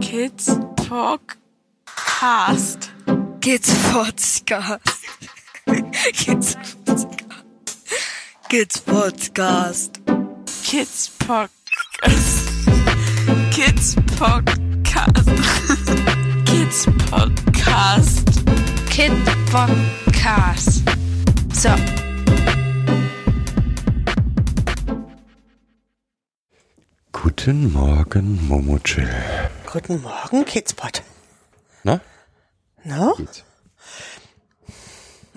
Kids Podcast. Kids Podcast. Kids Podcast. Kids Podcast. Kids Podcast. Kids Podcast. Kids Podcast. Kid Podcast. So. Guten Morgen, Momo Chill. Guten Morgen, Kidspot. Na? Na? Geht's?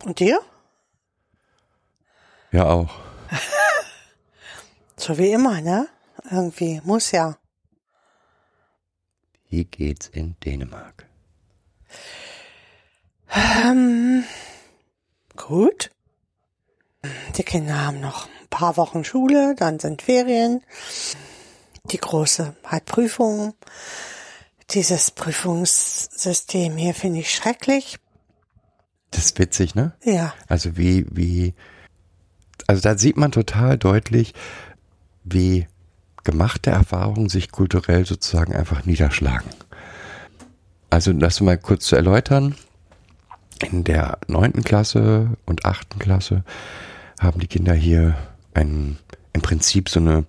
Und dir? Ja, auch. So wie immer, ne? Irgendwie. Muss ja. Wie geht's in Dänemark? Ähm, gut. Die Kinder haben noch ein paar Wochen Schule, dann sind Ferien. Die große hat Prüfungen. Dieses Prüfungssystem hier finde ich schrecklich. Das ist witzig, ne? Ja, Also wie, wie, also da sieht man total deutlich, wie gemachte Erfahrungen sich kulturell sozusagen einfach niederschlagen. Also das mal kurz zu erläutern. In der neunten Klasse und achten Klasse haben die Kinder hier ein, im Prinzip so eine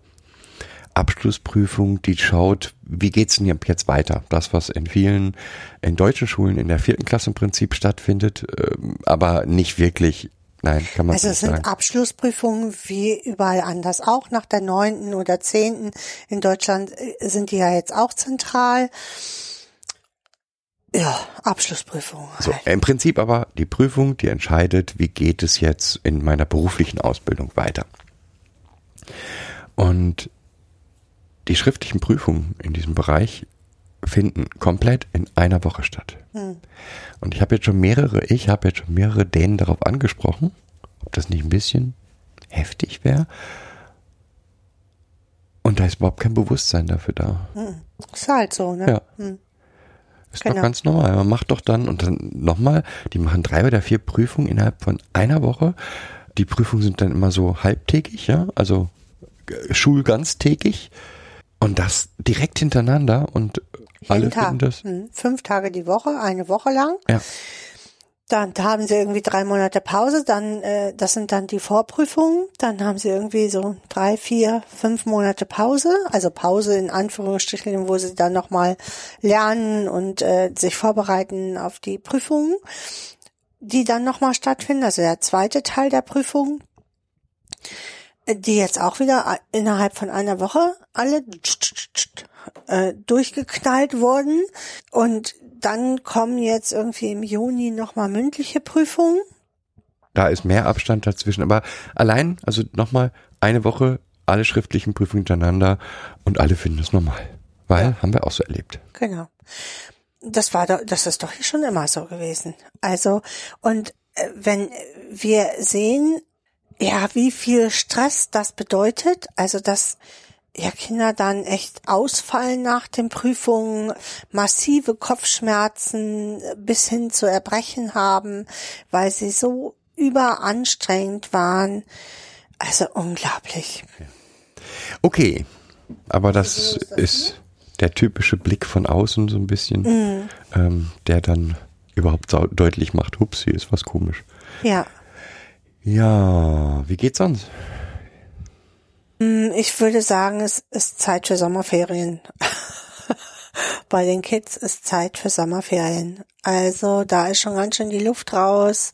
Abschlussprüfung, die schaut, wie geht's denn jetzt weiter? Das, was in vielen, in deutschen Schulen in der vierten Klasse im Prinzip stattfindet, ähm, aber nicht wirklich, nein, kann man also so es sind sagen. Abschlussprüfungen wie überall anders auch. Nach der neunten oder zehnten in Deutschland äh, sind die ja jetzt auch zentral. Ja, Abschlussprüfungen. So, halt. im Prinzip aber die Prüfung, die entscheidet, wie geht es jetzt in meiner beruflichen Ausbildung weiter. Und die schriftlichen Prüfungen in diesem Bereich finden komplett in einer Woche statt. Und ich habe jetzt schon mehrere, ich habe jetzt schon mehrere Dänen darauf angesprochen, ob das nicht ein bisschen heftig wäre. Und da ist überhaupt kein Bewusstsein dafür da. Ist halt so, ne? Ja. Hm. Ist Genau. doch ganz normal. Man macht doch dann und dann nochmal, die machen drei oder vier Prüfungen innerhalb von einer Woche. Die Prüfungen sind dann immer so halbtägig, ja, also äh, schulganztägig. Und das direkt hintereinander und alle Tag. finden das. Hm. Fünf Tage die Woche, eine Woche lang. Ja. Dann haben sie irgendwie drei Monate Pause, dann, äh, das sind dann die Vorprüfungen, dann haben sie irgendwie so drei, vier, fünf Monate Pause, also Pause in Anführungsstrichen, wo sie dann nochmal lernen und äh, sich vorbereiten auf die Prüfungen, die dann nochmal stattfinden, also der zweite Teil der Prüfung, die jetzt auch wieder äh, innerhalb von einer Woche alle äh, durchgeknallt wurden und dann kommen jetzt irgendwie im Juni nochmal mündliche Prüfungen. Da ist mehr Abstand dazwischen. Aber allein, also nochmal eine Woche, alle schriftlichen Prüfungen hintereinander und alle finden es normal. Weil, haben wir auch so erlebt. Genau. Das war doch, das ist doch hier schon immer so gewesen. Also, und äh, wenn wir sehen, ja, wie viel Stress das bedeutet, also dass ja Kinder dann echt ausfallen nach den Prüfungen, massive Kopfschmerzen bis hin zu Erbrechen haben, weil sie so überanstrengend waren. Also unglaublich. Okay, aber das ist der typische Blick von außen so ein bisschen, ähm, der dann überhaupt deutlich macht, hups, hier ist was komisch. Ja. Ja, wie geht's sonst? Hm, Ich würde sagen, es ist Zeit für Sommerferien. Bei den Kids ist Zeit für Sommerferien. Also da ist schon ganz schön die Luft raus.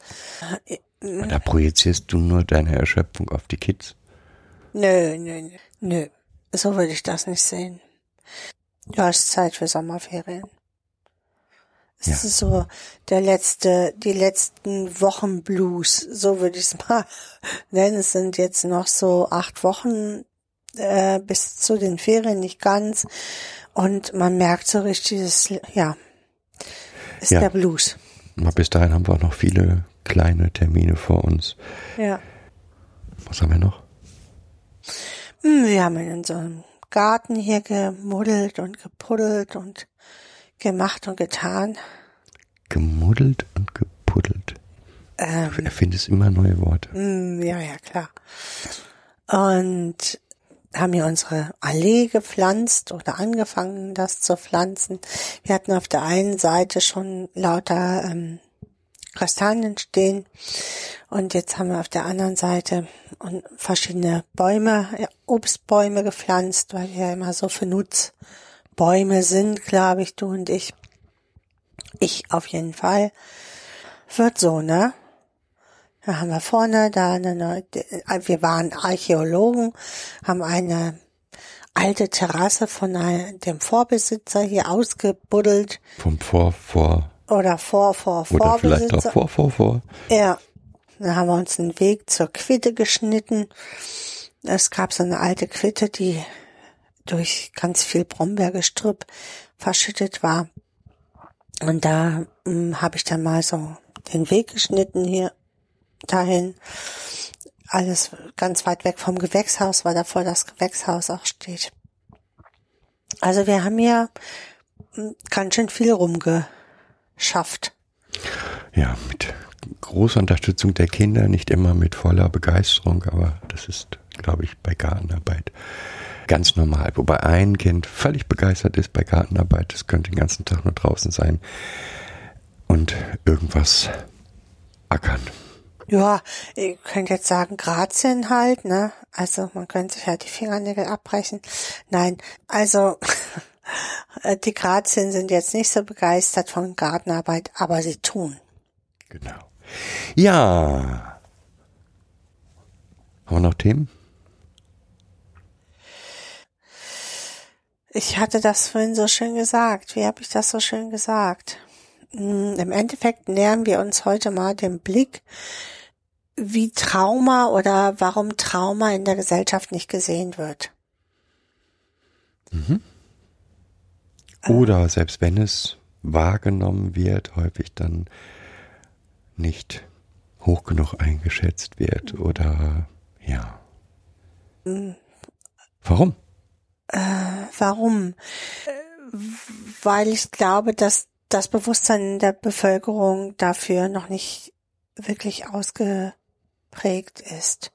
Da projizierst du nur deine Erschöpfung auf die Kids. Nö, nö, nö. Nö. So würde ich das nicht sehen. Ja, es ist Zeit für Sommerferien. Es Ja. ist so der letzte, die letzten Wochen Blues, so würde ich es mal nennen. Es sind jetzt noch so acht Wochen äh, bis zu den Ferien, nicht ganz. Und man merkt so richtig, das, ja, ist Ja. der Blues. Bis dahin haben wir auch noch viele kleine Termine vor uns. Ja. Was haben wir noch? Hm, Wir haben in unserem Garten hier gemuddelt und gepuddelt und gemacht und getan. Gemuddelt und gepuddelt. Ähm, Du erfindest immer neue Worte. Mm, Ja, ja, klar. Und haben hier unsere Allee gepflanzt oder angefangen, das zu pflanzen. Wir hatten auf der einen Seite schon lauter ähm, Kastanien stehen und jetzt haben wir auf der anderen Seite verschiedene Bäume, Obstbäume gepflanzt, weil wir ja immer so für Nutzbäume sind, glaube ich, du und ich. Ich auf jeden Fall. Wird so, ne? Da haben wir vorne da eine neue, wir waren Archäologen, haben eine alte Terrasse von dem Vorbesitzer hier ausgebuddelt. Vom Vor, Vor. Oder vor, vor, Oder Vorbesitzer. vielleicht auch vor, vor, vor. Ja. Dann haben wir uns einen Weg zur Quitte geschnitten. Es gab so eine alte Quitte, die durch ganz viel Brombeergestrüpp verschüttet war. Und da hm, habe ich dann mal so den Weg geschnitten hier dahin. Alles ganz weit weg vom Gewächshaus, weil davor das Gewächshaus auch steht. Also wir haben hier hm, ganz schön viel rumgeschafft. Ja, mit großer Unterstützung der Kinder, nicht immer mit voller Begeisterung, aber das ist, glaube ich, bei Gartenarbeit ganz normal. Wobei ein Kind völlig begeistert ist bei Gartenarbeit, das könnte den ganzen Tag nur draußen sein und irgendwas ackern. Ja, ihr könnt jetzt sagen, Grazien halt, ne? Also man könnte sich halt die Fingernägel abbrechen. Nein, also die Grazien sind jetzt nicht so begeistert von Gartenarbeit, aber sie tun. Genau. Ja. Haben wir noch Themen? Ich hatte das vorhin so schön gesagt. Wie habe ich das so schön gesagt? Hm, Im Endeffekt nähern wir uns heute mal dem Blick, wie Trauma oder warum Trauma in der Gesellschaft nicht gesehen wird. Oder selbst wenn es wahrgenommen wird, häufig dann nicht hoch genug eingeschätzt wird oder ja. Warum? Warum? Äh, Weil ich glaube, dass das Bewusstsein in der Bevölkerung dafür noch nicht wirklich ausgeprägt ist.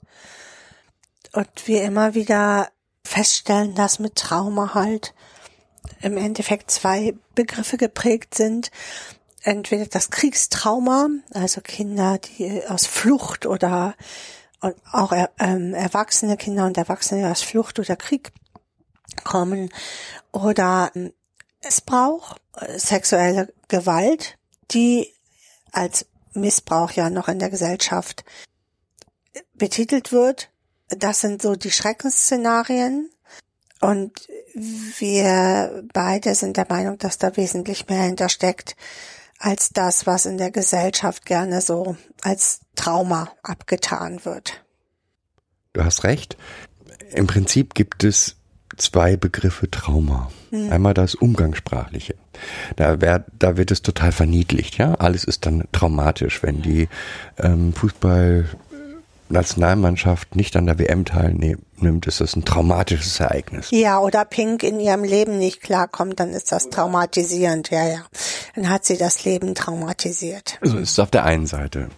Und wir immer wieder feststellen, dass mit Trauma halt im Endeffekt zwei Begriffe geprägt sind. Entweder das Kriegstrauma, also Kinder, die aus Flucht oder und auch ähm, erwachsene Kinder und Erwachsene aus Flucht oder Krieg kommen oder Missbrauch, äh, sexuelle Gewalt, die als Missbrauch ja noch in der Gesellschaft betitelt wird. Das sind so die Schreckensszenarien. Und wir beide sind der Meinung, dass da wesentlich mehr hintersteckt als das, was in der Gesellschaft gerne so als Trauma abgetan wird. Du hast recht. Im Prinzip gibt es zwei Begriffe Trauma. Einmal das Umgangssprachliche. Da, wär, da wird es total verniedlicht, ja. Alles ist dann traumatisch, wenn die ähm, Fußball-Nationalmannschaft nicht an der WM teilnimmt, ist das ein traumatisches Ereignis. Ja, oder Pink in ihrem Leben nicht klarkommt, dann ist das traumatisierend, ja, ja. Dann hat sie das Leben traumatisiert. So ist es auf der einen Seite.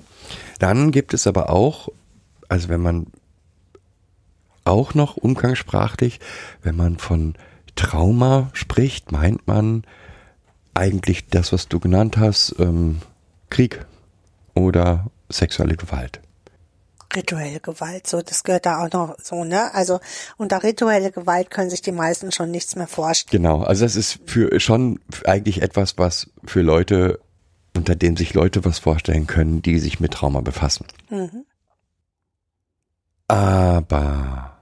Dann gibt es aber auch, also wenn man auch noch umgangssprachlich, wenn man von Trauma spricht, meint man eigentlich das, was du genannt hast, ähm, Krieg oder sexuelle Gewalt. Rituelle Gewalt, so, das gehört da auch noch so, ne? Also, unter rituelle Gewalt können sich die meisten schon nichts mehr vorstellen. Genau, also das ist für schon eigentlich etwas, was für Leute, unter dem sich Leute was vorstellen können, die sich mit Trauma befassen. Mhm. Aber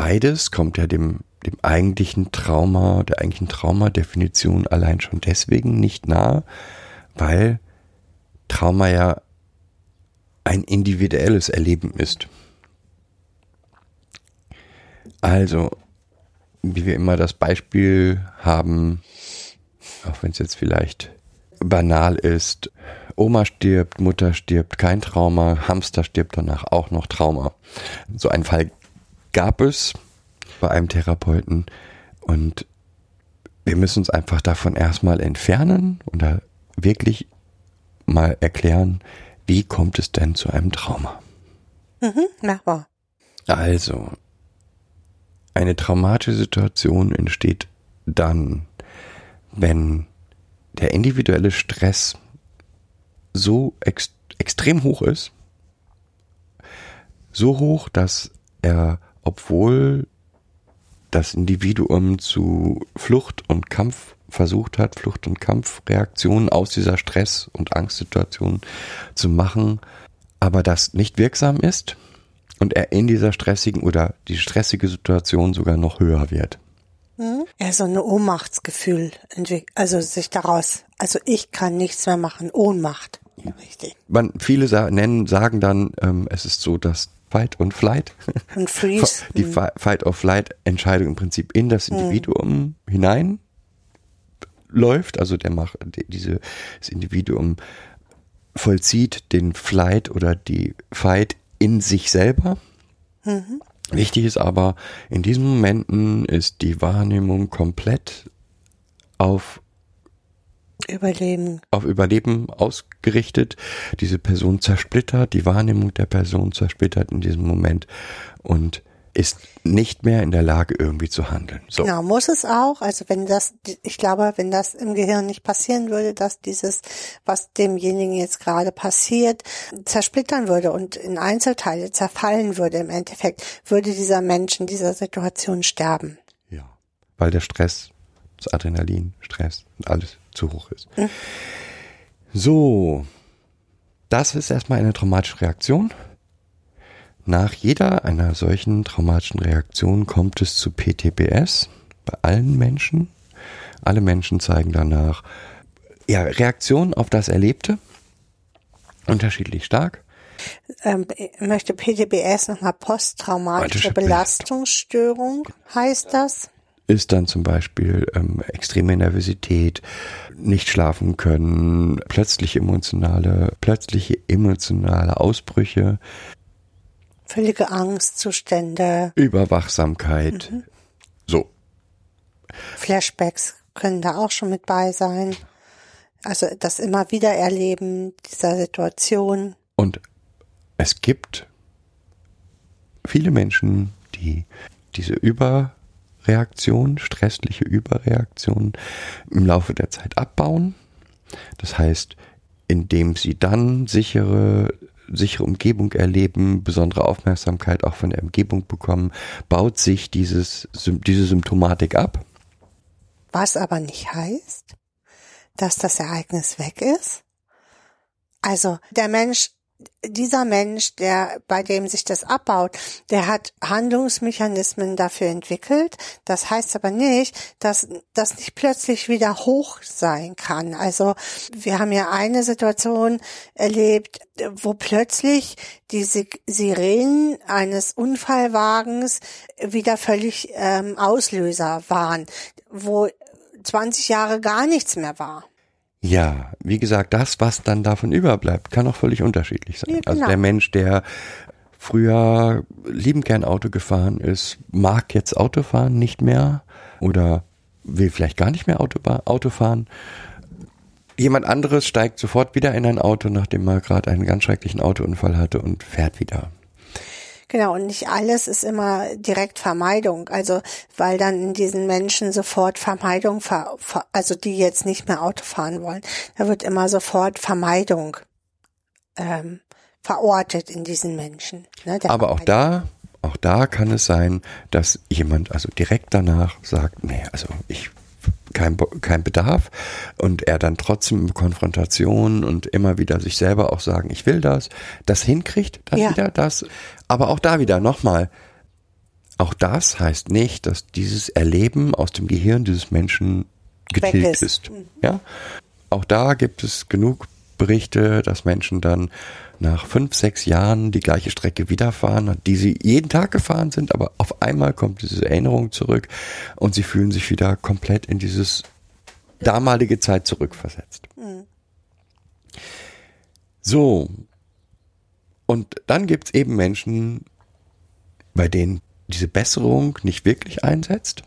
beides kommt ja dem, dem eigentlichen Trauma, der eigentlichen Traumadefinition allein schon deswegen nicht nahe, weil Trauma ja ein individuelles Erleben ist. Also, wie wir immer das Beispiel haben, auch wenn es jetzt vielleicht banal ist, Oma stirbt, Mutter stirbt, kein Trauma, Hamster stirbt danach auch noch Trauma. So einen Fall gab es bei einem Therapeuten und wir müssen uns einfach davon erstmal entfernen und da wirklich mal erklären, wie kommt es denn zu einem Trauma? Mhm, machbar. Also, eine traumatische Situation entsteht dann, wenn der individuelle Stress so ex extrem hoch ist, so hoch, dass er, obwohl das Individuum zu Flucht und Kampf versucht hat, Flucht- und Kampfreaktionen aus dieser Stress- und Angstsituation zu machen, aber das nicht wirksam ist und er in dieser stressigen oder die stressige Situation sogar noch höher wird. Hm? Ja, so ein Ohnmachtsgefühl, also sich daraus, also ich kann nichts mehr machen, Ohnmacht. Richtig. Man, viele sa nennen, sagen dann, ähm, es ist so, dass Fight und Flight, und Freeze, die hm. Fight or Flight Entscheidung im Prinzip in das hm. Individuum hm. hinein läuft, also der macht diese das Individuum vollzieht den Flight oder die Fight in sich selber. Mhm. Wichtig ist aber, in diesen Momenten ist die Wahrnehmung komplett auf Überleben. Auf Überleben ausgerichtet. Diese Person zersplittert, die Wahrnehmung der Person zersplittert in diesem Moment und ist nicht mehr in der Lage, irgendwie zu handeln. So. Genau, muss es auch. Also wenn das, ich glaube, wenn das im Gehirn nicht passieren würde, dass dieses, was demjenigen jetzt gerade passiert, zersplittern würde und in Einzelteile zerfallen würde im Endeffekt, würde dieser Mensch in dieser Situation sterben. Ja, weil der Stress, das Adrenalin, Stress und alles zu hoch ist. Mhm. So, das ist erstmal eine traumatische Reaktion. Nach jeder einer solchen traumatischen Reaktion kommt es zu PTBS bei allen Menschen. Alle Menschen zeigen danach ja, Reaktionen auf das Erlebte, unterschiedlich stark. Ähm, möchte PTBS nochmal posttraumatische Belastungsstörung, heißt das? Ist dann zum Beispiel ähm, extreme Nervosität, nicht schlafen können, plötzliche emotionale, plötzliche emotionale Ausbrüche, Völlige Angstzustände. Überwachsamkeit. Mhm. So. Flashbacks können da auch schon mit bei sein. Also das immer wieder erleben dieser Situation. Und es gibt viele Menschen, die diese Überreaktion, stressliche Überreaktion im Laufe der Zeit abbauen. Das heißt, indem sie dann sichere sichere Umgebung erleben, besondere Aufmerksamkeit auch von der Umgebung bekommen, baut sich dieses, diese Symptomatik ab. Was aber nicht heißt, dass das Ereignis weg ist. Also der Mensch dieser Mensch, der, bei dem sich das abbaut, der hat Handlungsmechanismen dafür entwickelt. Das heißt aber nicht, dass das nicht plötzlich wieder hoch sein kann. Also wir haben ja eine Situation erlebt, wo plötzlich die Sirenen eines Unfallwagens wieder völlig ähm, Auslöser waren, wo 20 Jahre gar nichts mehr war. Ja, wie gesagt, das, was dann davon überbleibt, kann auch völlig unterschiedlich sein. Ja. Also der Mensch, der früher liebend gern Auto gefahren ist, mag jetzt Auto fahren nicht mehr oder will vielleicht gar nicht mehr Auto, Auto fahren. Jemand anderes steigt sofort wieder in ein Auto, nachdem er gerade einen ganz schrecklichen Autounfall hatte und fährt wieder. Genau, und nicht alles ist immer direkt Vermeidung. Also, weil dann in diesen Menschen sofort Vermeidung, also die jetzt nicht mehr Auto fahren wollen, da wird immer sofort Vermeidung ähm, verortet in diesen Menschen. Ne, Aber auch da, auch da kann es sein, dass jemand also direkt danach sagt, nee, also ich kein, kein Bedarf und er dann trotzdem Konfrontation und immer wieder sich selber auch sagen, ich will das, das hinkriegt, dann ja. wieder das. Aber auch da wieder nochmal, auch das heißt nicht, dass dieses Erleben aus dem Gehirn dieses Menschen getilgt ist. ist. Ja? Auch da gibt es genug Berichte, dass Menschen dann nach fünf, sechs Jahren die gleiche Strecke wiederfahren, die sie jeden Tag gefahren sind, aber auf einmal kommt diese Erinnerung zurück und sie fühlen sich wieder komplett in dieses damalige Zeit zurückversetzt. Mhm. So. Und dann gibt's eben Menschen, bei denen diese Besserung nicht wirklich einsetzt.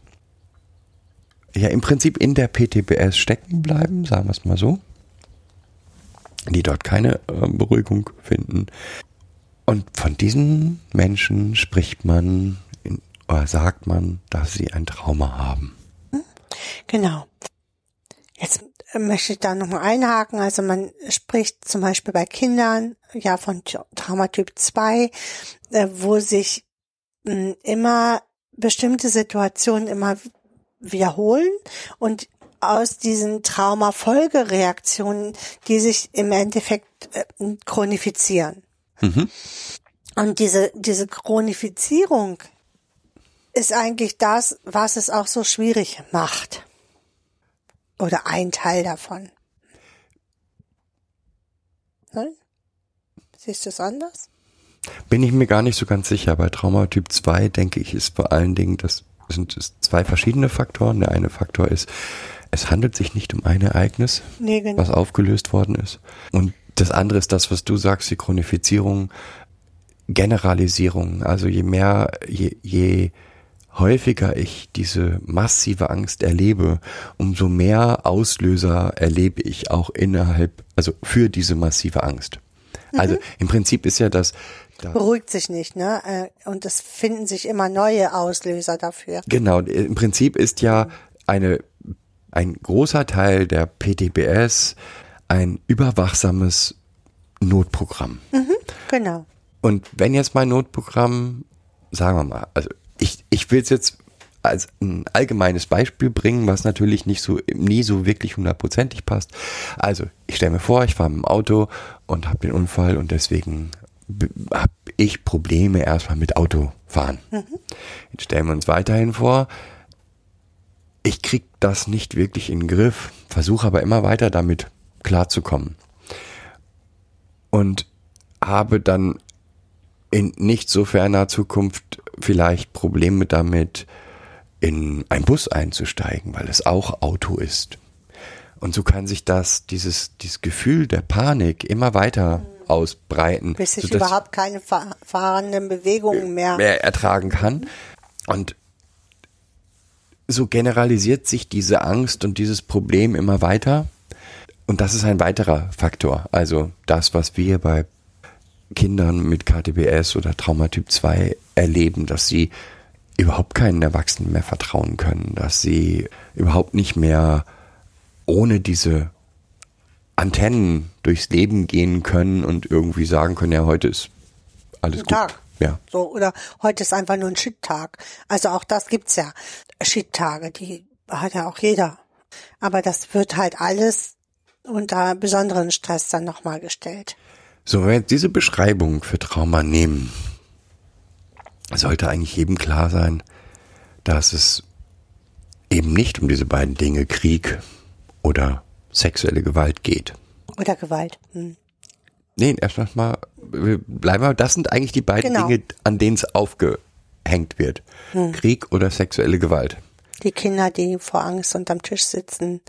Ja, im Prinzip in der PTBS stecken bleiben, sagen wir es mal so die dort keine äh, Beruhigung finden. Und von diesen Menschen spricht man oder sagt man, dass sie ein Trauma haben. Genau. Jetzt möchte ich da nochmal einhaken. Also man spricht zum Beispiel bei Kindern ja von Traumatyp 2, äh, wo sich mh, immer bestimmte Situationen immer wiederholen und aus diesen Traumafolgereaktionen, die sich im Endeffekt äh, chronifizieren. Mhm. Und diese, diese Chronifizierung ist eigentlich das, was es auch so schwierig macht. Oder ein Teil davon. Nein? Siehst du es anders? Bin ich mir gar nicht so ganz sicher. Bei Traumatyp 2 denke ich, ist vor allen Dingen, das sind zwei verschiedene Faktoren. Der eine Faktor ist, es handelt sich nicht um ein Ereignis, Nee, genau. was aufgelöst worden ist. Und das andere ist das, was du sagst, die Chronifizierung, Generalisierung. Also je mehr, je, je häufiger ich diese massive Angst erlebe, umso mehr Auslöser erlebe ich auch innerhalb, also für diese massive Angst. Also im Prinzip ist ja das, das Beruhigt sich nicht, ne? Äh, Und es finden sich immer neue Auslöser dafür. Genau, im Prinzip ist ja eine, ein großer Teil der PTBS ein überwachsames Notprogramm. Genau. Und wenn jetzt mein Notprogramm, sagen wir mal, also ich, ich will es jetzt als ein allgemeines Beispiel bringen, was natürlich nicht so nie so wirklich hundertprozentig passt. Also ich stelle mir vor, ich fahre mit dem Auto und habe den Unfall und deswegen habe ich Probleme erstmal mit Autofahren. Jetzt stellen wir uns weiterhin vor, ich krieg das nicht wirklich in den Griff, versuche aber immer weiter damit klarzukommen. Und habe dann in nicht so ferner Zukunft vielleicht Probleme damit, in einen Bus einzusteigen, weil es auch Auto ist. Und so kann sich das, dieses, dieses Gefühl der Panik immer weiter ausbreiten. Bis ich überhaupt keine fahr- fahrenden Bewegungen mehr. mehr ertragen kann. Und so generalisiert sich diese Angst und dieses Problem immer weiter. Und das ist ein weiterer Faktor. Also das, was wir bei Kindern mit KTBS oder Traumatyp 2 erleben, dass sie überhaupt keinen Erwachsenen mehr vertrauen können, dass sie überhaupt nicht mehr ohne diese Antennen durchs Leben gehen können und irgendwie sagen können, ja, heute ist alles Guten gut. Tag. Ja. So, oder heute ist einfach nur ein Shit-Tag. Also auch das gibt's ja. Shit-Tage, die hat ja auch jeder. Aber das wird halt alles unter besonderen Stress dann nochmal gestellt. So, wenn wir jetzt diese Beschreibung für Trauma nehmen, sollte eigentlich jedem klar sein, dass es eben nicht um diese beiden Dinge Krieg oder sexuelle Gewalt geht. Oder Gewalt. Hm. Nee, erstmal mal, bleiben wir, das sind eigentlich die beiden Genau. Dinge, an denen es aufgehängt wird. Krieg oder sexuelle Gewalt. Die Kinder, die vor Angst unterm Tisch sitzen,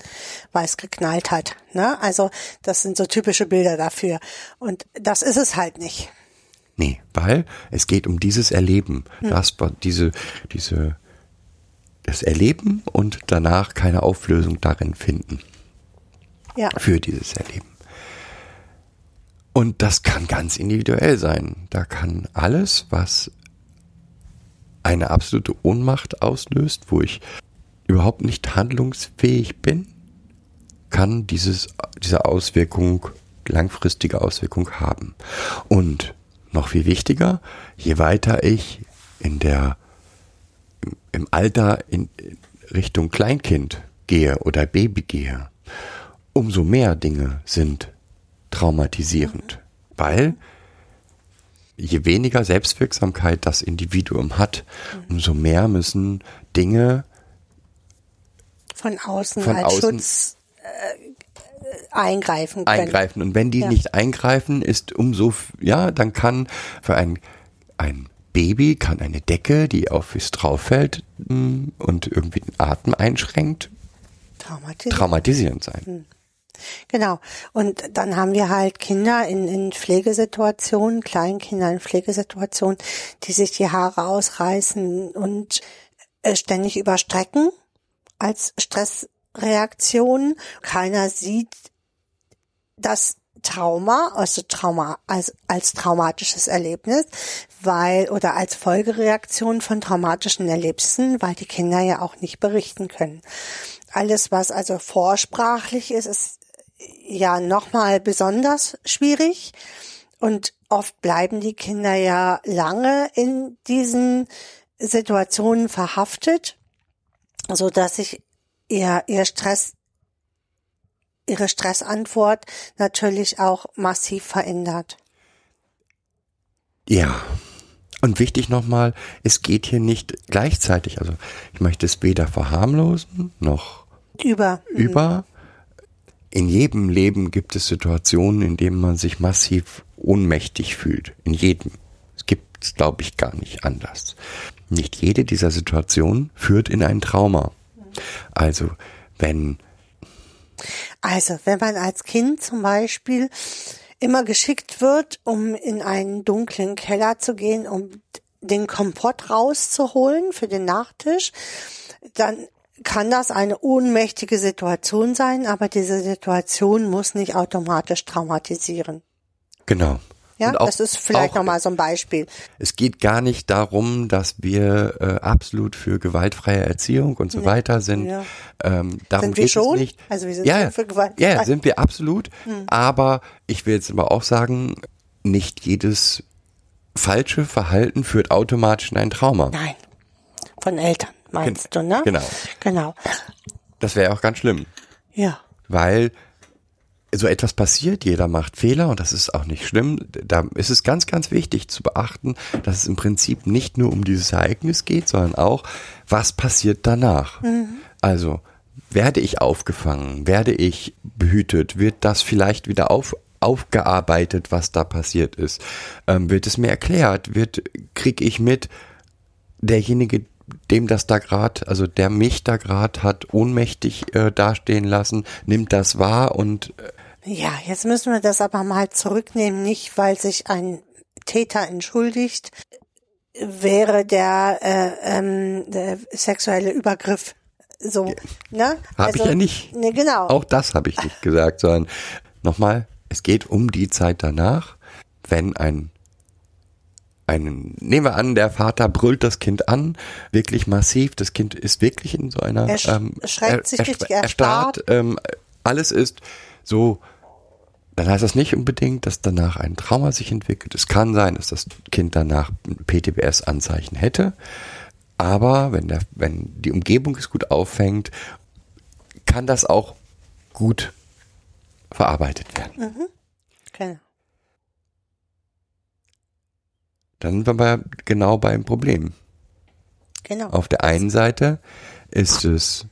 weil es geknallt hat. Ne? Also das sind so typische Bilder dafür. Und das ist es halt nicht. Nee, weil es geht um dieses Erleben, das war diese, diese, das Erleben und danach keine Auflösung darin finden. Ja. für dieses Erleben. Und das kann ganz individuell sein. Da kann alles, was eine absolute Ohnmacht auslöst, wo ich überhaupt nicht handlungsfähig bin, kann dieses, diese Auswirkung, langfristige Auswirkung haben. Und noch viel wichtiger, je weiter ich in der, im- Alter in in Richtung Kleinkind gehe oder Baby gehe, umso mehr Dinge sind traumatisierend, weil je weniger Selbstwirksamkeit das Individuum hat, umso mehr müssen Dinge Von außen Von als außen Schutz äh, eingreifen können. eingreifen. Und wenn die Ja. nicht eingreifen, ist umso, ja, dann kann für ein, ein Baby, kann eine Decke, die auf es drauf fällt mm, und irgendwie den Atem einschränkt, traumatisierend sein. Genau. Und dann haben wir halt Kinder in, in Pflegesituationen, Kleinkinder in Pflegesituationen, die sich die Haare ausreißen und äh, ständig überstrecken als Stressreaktion. Keiner sieht, dass Trauma, also Trauma als, als traumatisches Erlebnis, weil oder als Folgereaktion von traumatischen Erlebnissen, weil die Kinder ja auch nicht berichten können. Alles, was also vorsprachlich ist, ist ja nochmal besonders schwierig und oft bleiben die Kinder ja lange in diesen Situationen verhaftet, so dass sich ihr, ihr Stress, ihre Stressantwort natürlich auch massiv verändert. Ja. Und wichtig nochmal, es geht hier nicht gleichzeitig, also ich möchte es weder verharmlosen noch Über. über. In jedem Leben gibt es Situationen, in denen man sich massiv ohnmächtig fühlt. In jedem. Es gibt es, glaube ich, gar nicht anders. Nicht jede dieser Situationen führt in ein Trauma. Also, wenn Also, wenn man als Kind zum Beispiel immer geschickt wird, um in einen dunklen Keller zu gehen, um den Kompott rauszuholen für den Nachtisch, dann kann das eine ohnmächtige Situation sein, aber diese Situation muss nicht automatisch traumatisieren. Genau. Ja, auch- das ist vielleicht nochmal so ein Beispiel. Es geht gar nicht darum, dass wir äh, absolut für gewaltfreie Erziehung und so weiter sind. Ja. Ähm, darum Sind wir geht schon? es nicht. Also wir sind ja, schon ja. für gewaltfrei. Ja, ja, sind wir absolut. Hm. Aber ich will jetzt aber auch sagen, nicht jedes falsche Verhalten führt automatisch in ein Trauma. Nein. Von Eltern, meinst du, ne? genau. Genau. Das wäre auch ganz schlimm, Ja. weil so etwas passiert, jeder macht Fehler und das ist auch nicht schlimm. Da ist es ganz, ganz wichtig zu beachten, dass es im Prinzip nicht nur um dieses Ereignis geht, sondern auch, was passiert danach. Also, werde ich aufgefangen, werde ich behütet, wird das vielleicht wieder auf, aufgearbeitet, was da passiert ist, ähm, wird es mir erklärt, wird, krieg ich mit, derjenige, dem das da gerade, also der mich da gerade hat ohnmächtig äh, dastehen lassen, nimmt das wahr und äh, Ja, jetzt müssen wir das aber mal zurücknehmen, nicht weil sich ein Täter entschuldigt, wäre der, äh, ähm, der sexuelle Übergriff so, ne? Hab ich ja nicht. Ne, genau. auch das habe ich nicht gesagt, sondern nochmal, es geht um die Zeit danach, wenn ein einen, nehmen wir an, der Vater brüllt das Kind an, wirklich massiv, das Kind ist wirklich in so einer, Er sch- ähm, schreckt sich richtig, erstarrt, ähm, alles ist so, dann heißt das nicht unbedingt, dass danach ein Trauma sich entwickelt. Es kann sein, dass das Kind danach PTBS-Anzeichen hätte, aber wenn der, wenn die Umgebung es gut auffängt, kann das auch gut verarbeitet werden. Genau. Dann sind wir bei, genau beim Problem. genau. Auf der einen Seite ist es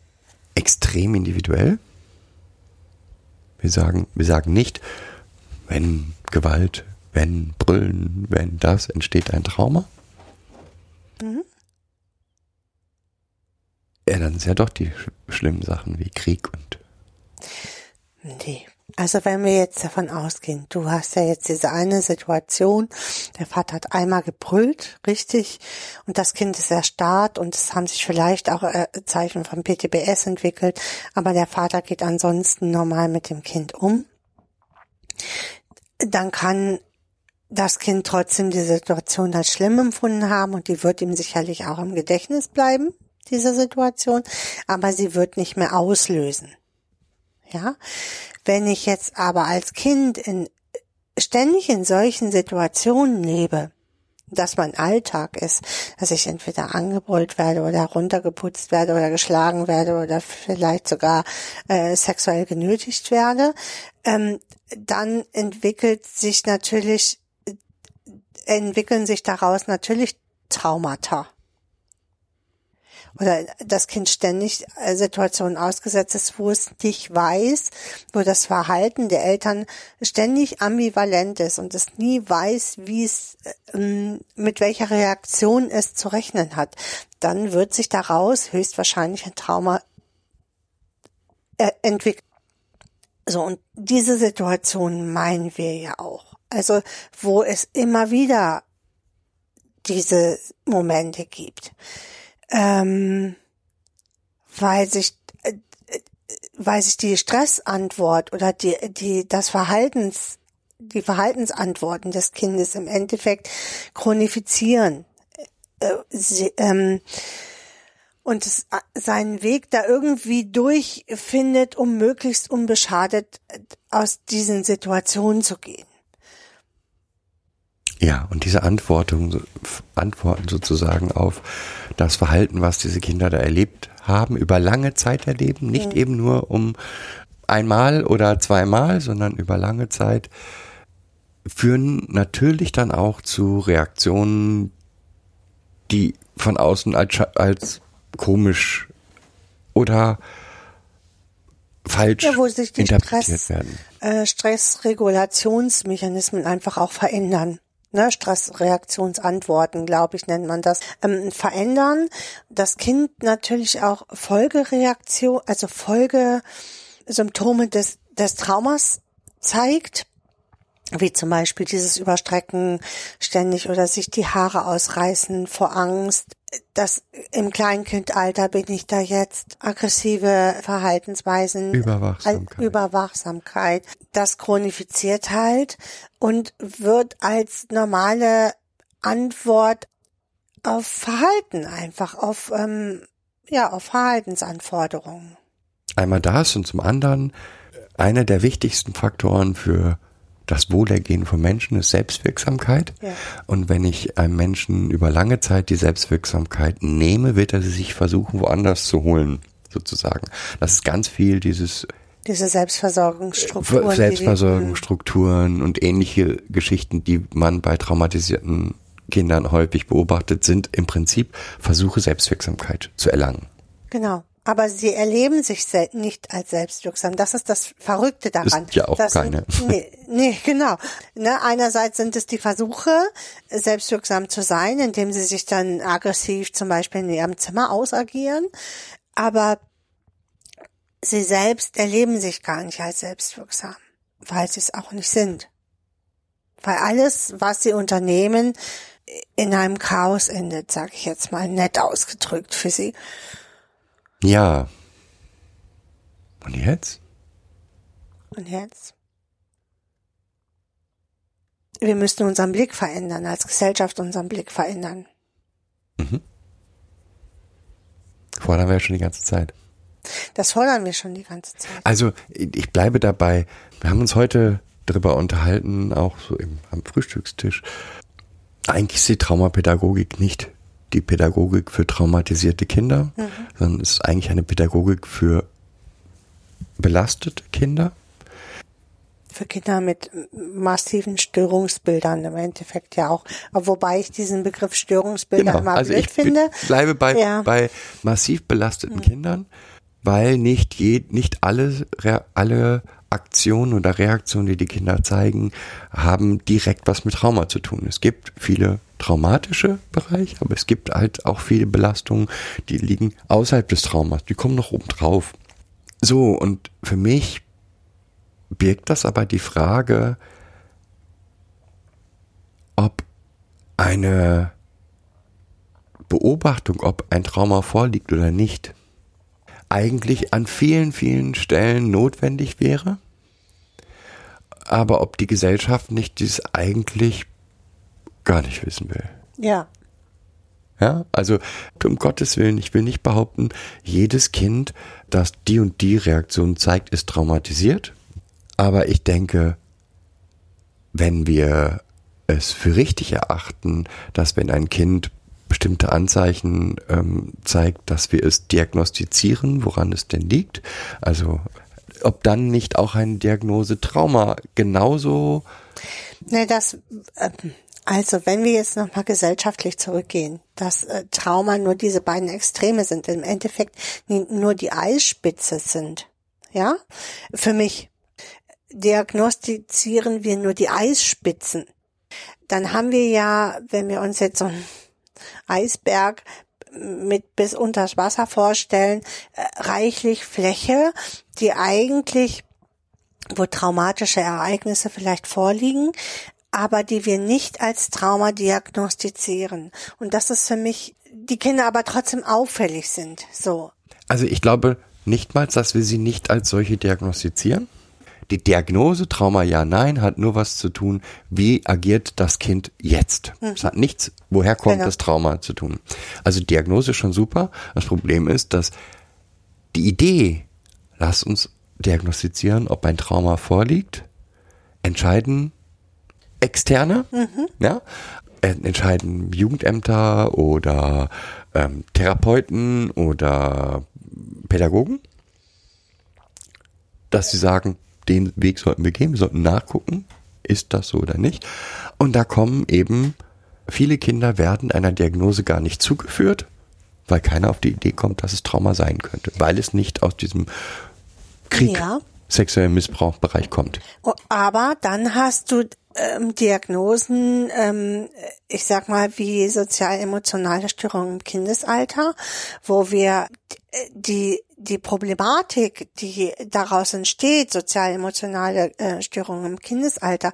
extrem individuell. Wir sagen, wir sagen nicht, wenn Gewalt, wenn Brüllen, wenn das entsteht ein Trauma. Ja, dann sind ja doch die sch schlimmen Sachen wie Krieg und Nee. Also wenn wir jetzt davon ausgehen, du hast ja jetzt diese eine Situation, der Vater hat einmal gebrüllt, richtig, und das Kind ist erstarrt und es haben sich vielleicht auch äh, Zeichen von PTBS entwickelt, aber der Vater geht ansonsten normal mit dem Kind um. Dann kann das Kind trotzdem die Situation als schlimm empfunden haben und die wird ihm sicherlich auch im Gedächtnis bleiben, diese Situation, aber sie wird nicht mehr auslösen. Ja, wenn ich jetzt aber als Kind in, ständig in solchen Situationen lebe, dass mein Alltag ist, dass ich entweder angebrüllt werde oder runtergeputzt werde oder geschlagen werde oder vielleicht sogar äh, sexuell genötigt werde, ähm, dann entwickelt sich natürlich, entwickeln sich daraus natürlich Traumata oder das Kind ständig äh, Situationen ausgesetzt ist, wo es nicht weiß, wo das Verhalten der Eltern ständig ambivalent ist und es nie weiß, wie es ähm, mit welcher Reaktion es zu rechnen hat, dann wird sich daraus höchstwahrscheinlich ein Trauma äh, entwickeln. So und diese Situation meinen wir ja auch. Also wo es immer wieder diese Momente gibt ähm, weil sich äh, weil sich die Stressantwort oder die die das Verhaltens die Verhaltensantworten des Kindes im Endeffekt chronifizieren. Äh, sie, ähm, und es, äh, seinen Weg da irgendwie durchfindet, um möglichst unbeschadet äh, aus diesen Situationen zu gehen. Ja, und diese Antworten, Antworten sozusagen auf das Verhalten, was diese Kinder da erlebt haben, über lange Zeit erleben, nicht mhm. eben nur um einmal oder zweimal, sondern über lange Zeit, führen natürlich dann auch zu Reaktionen, die von außen als, als komisch oder falsch ja, wo sich die interpretiert Stress, werden. Äh, Stressregulationsmechanismen einfach auch verändern. Ne, Stressreaktionsantworten, glaube ich, nennt man das, ähm, verändern. Das Kind natürlich auch Folgereaktion, also Folgesymptome des, des Traumas zeigt wie zum Beispiel dieses Überstrecken ständig oder sich die Haare ausreißen vor Angst. Das im Kleinkindalter bin ich da jetzt aggressive Verhaltensweisen, Überwachsamkeit. Überwachsamkeit. Das chronifiziert halt und wird als normale Antwort auf Verhalten einfach, auf ähm, ja auf Verhaltensanforderungen. Einmal das und zum anderen einer der wichtigsten Faktoren für das Wohlergehen von Menschen ist Selbstwirksamkeit. Ja. Und wenn ich einem Menschen über lange Zeit die Selbstwirksamkeit nehme, wird er sie sich versuchen, woanders zu holen, sozusagen. Das ist ganz viel dieses diese Selbstversorgungsstrukturen. Selbstversorgungsstrukturen und ähnliche Geschichten, die man bei traumatisierten Kindern häufig beobachtet, sind im Prinzip Versuche, Selbstwirksamkeit zu erlangen. Genau. Aber sie erleben sich nicht als selbstwirksam. Das ist das Verrückte daran. Ist ja auch das keine. Nee, nee, genau. Ne, einerseits sind es die Versuche, selbstwirksam zu sein, indem sie sich dann aggressiv zum Beispiel in ihrem Zimmer ausagieren. Aber sie selbst erleben sich gar nicht als selbstwirksam, weil sie es auch nicht sind. Weil alles, was sie unternehmen, in einem Chaos endet, sage ich jetzt mal nett ausgedrückt für sie. Ja. Und jetzt? Und jetzt? Wir müssten unseren Blick verändern, als Gesellschaft unseren Blick verändern. Mhm. Fordern wir ja schon die ganze Zeit. Das fordern wir schon die ganze Zeit. Also ich bleibe dabei. Wir haben uns heute darüber unterhalten, auch so im, am Frühstückstisch. Eigentlich ist die Traumapädagogik nicht die Pädagogik für traumatisierte Kinder, mhm. sondern es ist eigentlich eine Pädagogik für belastete Kinder. Für Kinder mit massiven Störungsbildern im Endeffekt ja auch. Wobei ich diesen Begriff Störungsbilder genau. immer also blöd ich finde. bleibe bei, ja. bei massiv belasteten mhm. Kindern, weil nicht je, nicht alle, alle Aktionen oder Reaktionen, die die Kinder zeigen, haben direkt was mit Trauma zu tun. Es gibt viele traumatische Bereiche, aber es gibt halt auch viele Belastungen, die liegen außerhalb des Traumas. Die kommen noch oben drauf. So, und für mich birgt das aber die Frage, ob eine Beobachtung, ob ein Trauma vorliegt oder nicht, eigentlich an vielen, vielen Stellen notwendig wäre, aber ob die Gesellschaft nicht dies eigentlich gar nicht wissen will. Ja. Ja, also um Gottes Willen, ich will nicht behaupten, jedes Kind, das die und die Reaktion zeigt, ist traumatisiert. Aber ich denke, wenn wir es für richtig erachten, dass wenn ein Kind bestimmte Anzeichen ähm, zeigt, dass wir es diagnostizieren, woran es denn liegt. Also ob dann nicht auch eine Diagnose Trauma genauso. Ne, das, äh, also wenn wir jetzt nochmal gesellschaftlich zurückgehen, dass äh, Trauma nur diese beiden Extreme sind, im Endeffekt nur die Eisspitze sind. Ja, für mich diagnostizieren wir nur die Eisspitzen. Dann haben wir ja, wenn wir uns jetzt so Eisberg mit bis unters Wasser vorstellen, äh, reichlich Fläche, die eigentlich, wo traumatische Ereignisse vielleicht vorliegen, aber die wir nicht als Trauma diagnostizieren. Und das ist für mich, die Kinder aber trotzdem auffällig sind, so. Also ich glaube nicht mal, dass wir sie nicht als solche diagnostizieren. Die Diagnose Trauma ja, nein hat nur was zu tun, wie agiert das Kind jetzt. Es hat nichts, woher kommt Genau. das Trauma zu tun. Also Diagnose ist schon super. Das Problem ist, dass die Idee, lass uns diagnostizieren, ob ein Trauma vorliegt, entscheiden Externe, ja, äh, entscheiden Jugendämter oder ähm, Therapeuten oder Pädagogen, dass sie sagen, den Weg sollten wir gehen, wir sollten nachgucken, ist das so oder nicht. Und da kommen eben, viele Kinder werden einer Diagnose gar nicht zugeführt, weil keiner auf die Idee kommt, dass es Trauma sein könnte, weil es nicht aus diesem Krieg, Ja. Sexuellen Missbrauchbereich kommt. Oh, Aber dann hast du ähm, Diagnosen, ähm, ich sag mal, wie sozial-emotionale Störungen im Kindesalter, wo wir die die Problematik, die daraus entsteht, sozial-emotionale äh, Störungen im Kindesalter,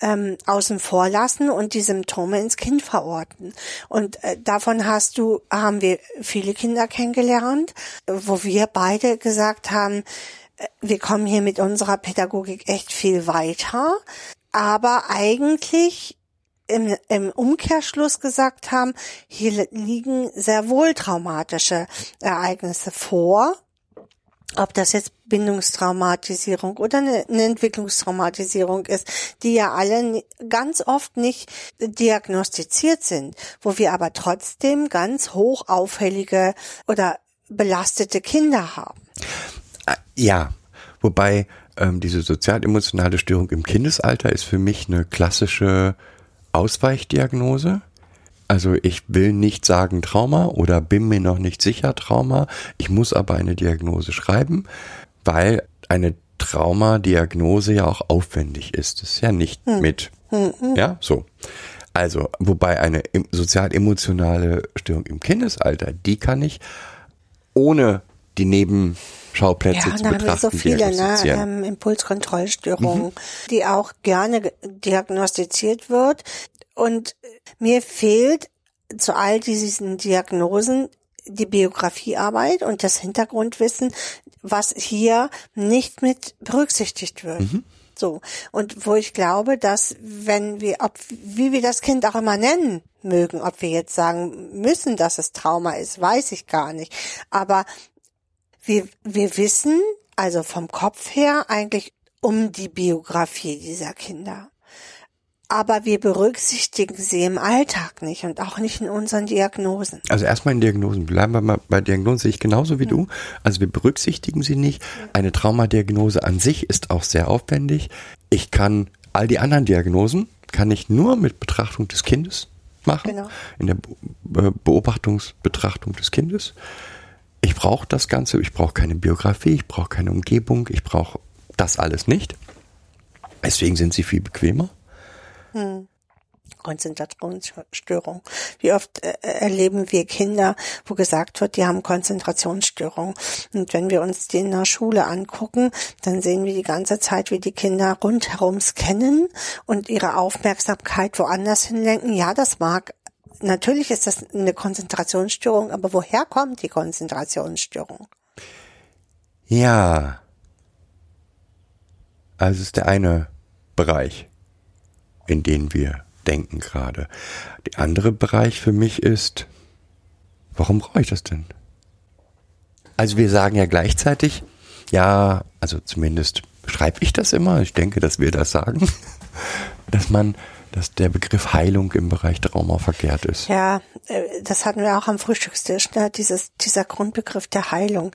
ähm, außen vor lassen und die Symptome ins Kind verorten. Und äh, davon hast du, haben wir viele Kinder kennengelernt, wo wir beide gesagt haben, wir kommen hier mit unserer Pädagogik echt viel weiter, aber eigentlich im, im Umkehrschluss gesagt haben, hier li- liegen sehr wohl traumatische Ereignisse vor. Ob das jetzt Bindungstraumatisierung oder eine, Entwicklungstraumatisierung ist, die ja alle ganz oft nicht diagnostiziert sind, wo wir aber trotzdem ganz hoch auffällige oder belastete Kinder haben. Äh, Ja, wobei ähm, diese sozial-emotionale Störung im Kindesalter ist für mich eine klassische Ausweichdiagnose. Also ich will nicht sagen Trauma oder bin mir noch nicht sicher Trauma. Ich muss aber eine Diagnose schreiben, weil eine Traumadiagnose ja auch aufwendig ist. Das ist ja nicht mit. Ja, so. Also, wobei eine em- sozial-emotionale Störung im Kindesalter, die kann ich ohne die Nebenschauplätze Ja, zu da haben wir so betrachten viele, ne? Ähm, Impulskontrollstörungen, die auch gerne ge- diagnostiziert wird. Und mir fehlt zu all diesen Diagnosen die Biografiearbeit und das Hintergrundwissen, was hier nicht mit berücksichtigt wird. So. Und wo ich glaube, dass wenn wir, ob, wie wir das Kind auch immer nennen mögen, ob wir jetzt sagen müssen, dass es Trauma ist, weiß ich gar nicht. Aber wir, wir wissen, also vom Kopf her, eigentlich um die Biografie dieser Kinder. Aber wir berücksichtigen sie im Alltag nicht und auch nicht in unseren Diagnosen. Also erstmal in Diagnosen. Bleiben wir mal bei Diagnosen, sehe ich genauso wie du. Also wir berücksichtigen sie nicht. Eine Traumadiagnose an sich ist auch sehr aufwendig. Ich kann all die anderen Diagnosen, kann ich nur mit Betrachtung des Kindes machen. Genau. In der Be- Beobachtungsbetrachtung des Kindes. Ich brauche das Ganze, ich brauche keine Biografie, ich brauche keine Umgebung, ich brauche das alles nicht. Deswegen sind sie viel bequemer. Konzentrationsstörung. Wie oft äh, erleben wir Kinder, wo gesagt wird, die haben Konzentrationsstörung. Und wenn wir uns die in der Schule angucken, dann sehen wir die ganze Zeit, wie die Kinder rundherum scannen und ihre Aufmerksamkeit woanders hinlenken. Ja, das mag Natürlich ist das eine Konzentrationsstörung, aber woher kommt die Konzentrationsstörung? Ja. Also ist der eine Bereich, in den wir denken gerade. Der andere Bereich für mich ist, warum brauche ich das denn? Also wir sagen ja gleichzeitig, ja, also zumindest schreibe ich das immer, ich denke, dass wir das sagen, dass man, dass der Begriff Heilung im Bereich Trauma verkehrt ist. Ja, äh, das hatten wir auch am Frühstückstisch, ne? Dieses, dieser Grundbegriff der Heilung,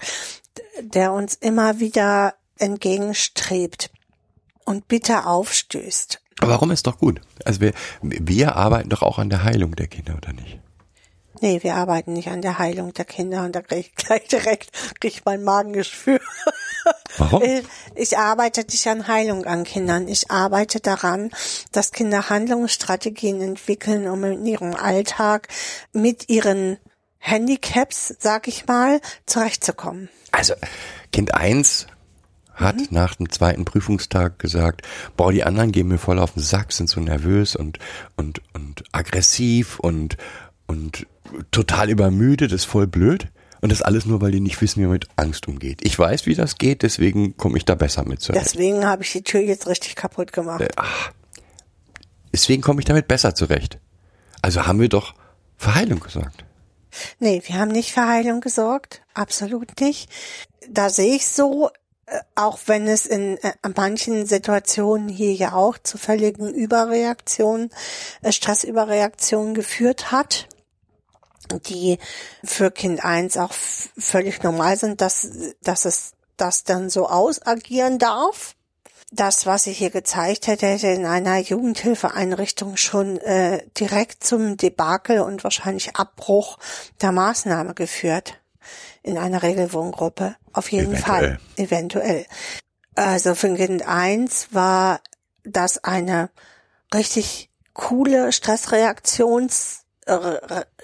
der uns immer wieder entgegenstrebt und bitter aufstößt. Aber warum ist doch gut? Also wir, wir arbeiten doch auch an der Heilung der Kinder, oder nicht? Nee, wir arbeiten nicht an der Heilung der Kinder und da kriege ich gleich direkt krieg ich mein Magengeschwür. Warum? Ich- Ich arbeite nicht an Heilung an Kindern. Ich arbeite daran, dass Kinder Handlungsstrategien entwickeln, um in ihrem Alltag mit ihren Handicaps, sag ich mal, zurechtzukommen. Also, Kind 1 hat nach dem zweiten Prüfungstag gesagt, boah, die anderen gehen mir voll auf den Sack, sind so nervös und, und, und aggressiv und, und total übermüdet, ist voll blöd. Und das alles nur, weil die nicht wissen, wie man mit Angst umgeht. Ich weiß, wie das geht, deswegen komme ich da besser mit zurecht. Deswegen habe ich die Tür jetzt richtig kaputt gemacht. Äh, Deswegen komme ich damit besser zurecht. Also haben wir doch für Heilung gesorgt. Nee, wir haben nicht für Heilung gesorgt. Absolut nicht. Da sehe ich so, äh, auch wenn es in äh, manchen Situationen hier ja auch zu völligen Überreaktionen, äh, Stressüberreaktionen geführt hat, die für Kind 1 auch völlig normal sind, dass, dass es das dann so ausagieren darf. Das, was ich hier gezeigt hätte, hätte in einer Jugendhilfeeinrichtung schon äh, direkt zum Debakel und wahrscheinlich Abbruch der Maßnahme geführt. In einer Regelwohngruppe. Auf jeden Eventuell. Fall. Eventuell. Also für Kind 1 war das eine richtig coole Stressreaktions, Re-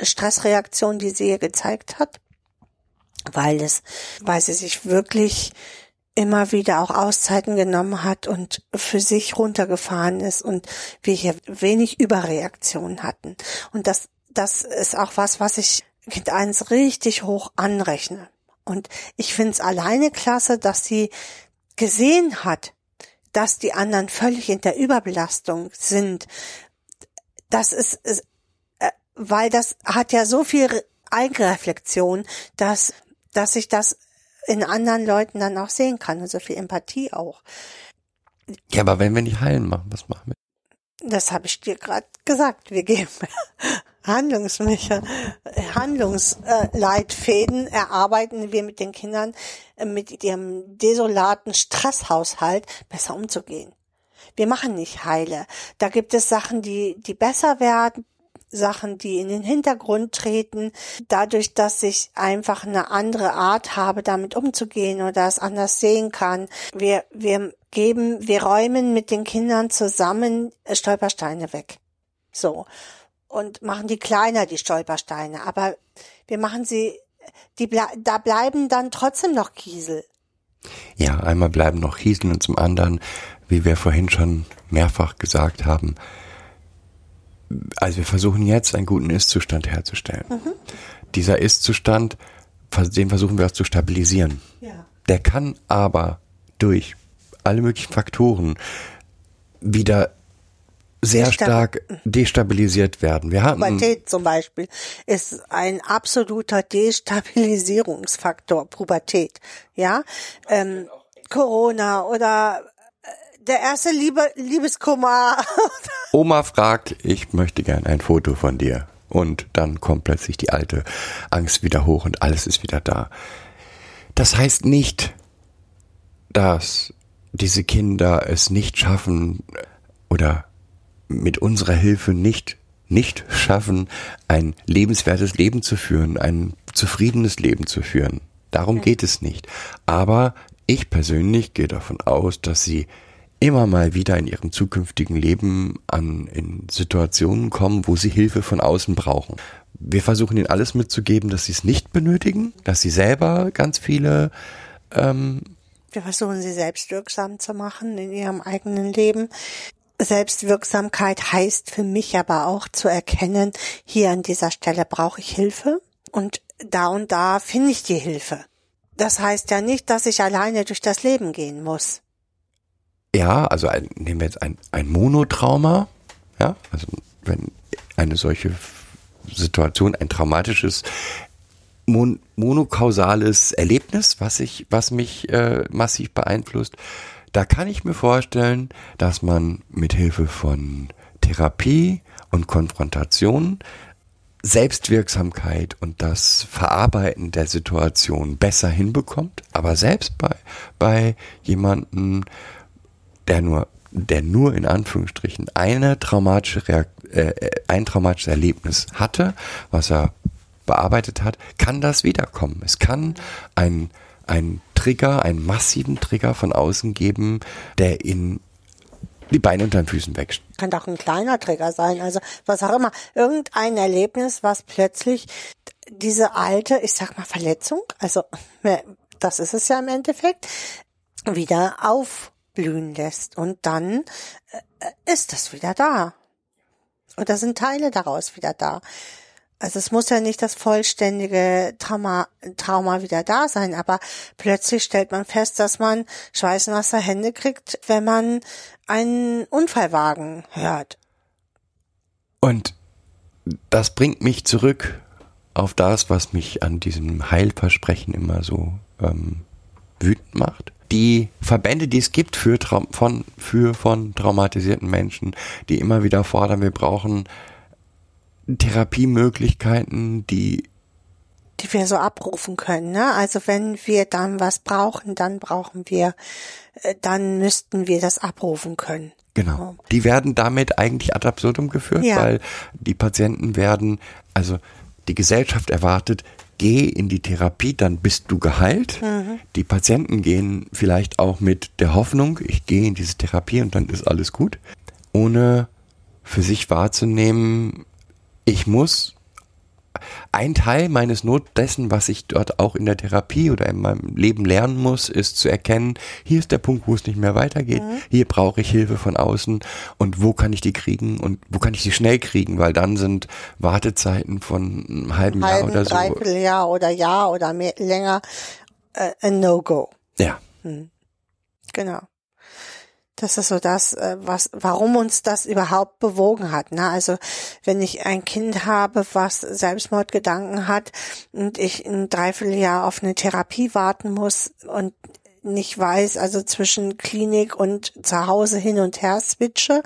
Stressreaktion, die sie hier gezeigt hat, weil es, weil sie sich wirklich immer wieder auch Auszeiten genommen hat und für sich runtergefahren ist und wir hier wenig Überreaktionen hatten. Und das, das ist auch was, was ich Kind 1 richtig hoch anrechne. Und ich finde es alleine klasse, dass sie gesehen hat, dass die anderen völlig in der Überbelastung sind. Das ist, weil das hat ja so viel Re- Eigenreflexion, dass, dass ich das in anderen Leuten dann auch sehen kann und so viel Empathie auch. Ja, aber wenn wir nicht heilen machen, was machen wir? Das habe ich dir gerade gesagt. Wir geben Handlungsmecher, Handlungsleitfäden erarbeiten wir mit den Kindern äh, mit ihrem desolaten Stresshaushalt besser umzugehen. Wir machen nicht heile. Da gibt es Sachen, die, die besser werden, Sachen, die in den Hintergrund treten, dadurch, dass ich einfach eine andere Art habe, damit umzugehen oder es anders sehen kann. Wir, wir geben, wir räumen mit den Kindern zusammen Stolpersteine weg. So. Und machen die kleiner, die Stolpersteine. Aber wir machen sie, die, da bleiben dann trotzdem noch Kiesel. Ja, einmal bleiben noch Kieseln und zum anderen, wie wir vorhin schon mehrfach gesagt haben, also wir versuchen jetzt einen guten Ist-Zustand herzustellen. Dieser Ist-Zustand, den versuchen wir auch zu stabilisieren. Ja. Der kann aber durch alle möglichen Faktoren wieder sehr stark destabilisiert werden. Wir hatten Pubertät zum Beispiel ist ein absoluter Destabilisierungsfaktor, Pubertät. Ja, ähm, Corona oder der erste Liebe, Liebeskummer. Oma fragt, ich möchte gern ein Foto von dir. Und dann kommt plötzlich die alte Angst wieder hoch und alles ist wieder da. Das heißt nicht, dass diese Kinder es nicht schaffen oder mit unserer Hilfe nicht nicht schaffen, ein lebenswertes Leben zu führen, ein zufriedenes Leben zu führen. Darum geht es nicht. Aber ich persönlich gehe davon aus, dass sie immer mal wieder in ihrem zukünftigen Leben an in Situationen kommen, wo sie Hilfe von außen brauchen. Wir versuchen ihnen alles mitzugeben, dass sie es nicht benötigen, dass sie selber ganz viele ähm, Wir versuchen sie selbstwirksam zu machen in ihrem eigenen Leben. Selbstwirksamkeit heißt für mich aber auch zu erkennen, hier an dieser Stelle brauche ich Hilfe und da und da finde ich die Hilfe. Das heißt ja nicht, dass ich alleine durch das Leben gehen muss. Ja, also ein, nehmen wir jetzt ein, ein Monotrauma, ja, also wenn eine solche Situation, ein traumatisches mon monokausales Erlebnis, was ich, was mich äh, massiv beeinflusst, da kann ich mir vorstellen, dass man mit Hilfe von Therapie und Konfrontation Selbstwirksamkeit und das Verarbeiten der Situation besser hinbekommt, aber selbst bei, bei jemanden, der nur, der nur in Anführungsstrichen eine traumatische Reakt äh, ein traumatisches Erlebnis hatte, was er bearbeitet hat, kann das wiederkommen. Es kann ein, ein Trigger, einen massiven Trigger von außen geben, der ihn die Beine unter den Füßen weg. Kann doch ein kleiner Trigger sein, also was auch immer. Irgendein Erlebnis, was plötzlich diese alte, ich sag mal Verletzung, also das ist es ja im Endeffekt, wieder aufblühen lässt. Und dann äh, ist es wieder da. Und da sind Teile daraus wieder da. Also es muss ja nicht das vollständige Trauma, Trauma wieder da sein, aber plötzlich stellt man fest, dass man schweißnasse Hände kriegt, wenn man einen Unfallwagen hört. Und das bringt mich zurück auf das, was mich an diesem Heilversprechen immer so ähm, wütend macht. Die Verbände, die es gibt für, Traum von, für von traumatisierten Menschen, die immer wieder fordern, wir brauchen Therapiemöglichkeiten, die die wir so abrufen können. Ne? Also wenn wir dann was brauchen, dann brauchen wir, äh, dann müssten wir das abrufen können. Genau. Die werden damit eigentlich ad absurdum geführt, Ja. weil die Patienten werden, also die Gesellschaft erwartet, geh in die Therapie, dann bist du geheilt. Die Patienten gehen vielleicht auch mit der Hoffnung, ich gehe in diese Therapie und dann ist alles gut, ohne für sich wahrzunehmen, ich muss ein Teil meines Not dessen, was ich dort auch in der Therapie oder in meinem Leben lernen muss, ist zu erkennen, hier ist der Punkt, wo es nicht mehr weitergeht, hier brauche ich Hilfe von außen und wo kann ich die kriegen und wo kann ich sie schnell kriegen, weil dann sind Wartezeiten von einem halben Jahr Halben, oder so. Dreivierteljahr oder Jahr oder mehr, länger äh, ein No-Go. Ja, Genau. Das ist so das, äh, was, warum uns das überhaupt bewogen hat. Ne? Also wenn ich ein Kind habe, was Selbstmordgedanken hat und ich ein Dreivierteljahr auf eine Therapie warten muss und nicht weiß, also zwischen Klinik und zu Hause hin und her switche,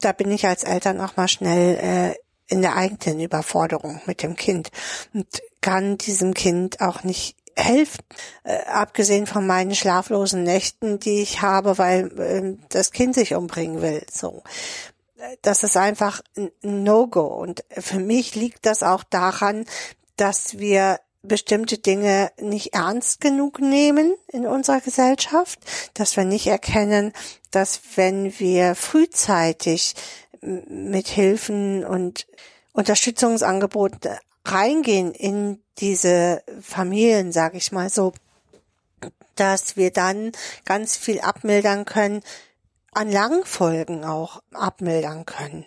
da bin ich als Eltern auch mal schnell äh, in der eigenen Überforderung mit dem Kind und kann diesem Kind auch nicht helfen, äh, abgesehen von meinen schlaflosen Nächten, die ich habe, weil äh, das Kind sich umbringen will. So, Äh, das ist einfach ein No-Go. Und für mich liegt das auch daran, dass wir bestimmte Dinge nicht ernst genug nehmen in unserer Gesellschaft, dass wir nicht erkennen, dass wenn wir frühzeitig mit Hilfen und Unterstützungsangeboten reingehen in diese Familien, sage ich mal so, dass wir dann ganz viel abmildern können, an Langfolgen auch abmildern können.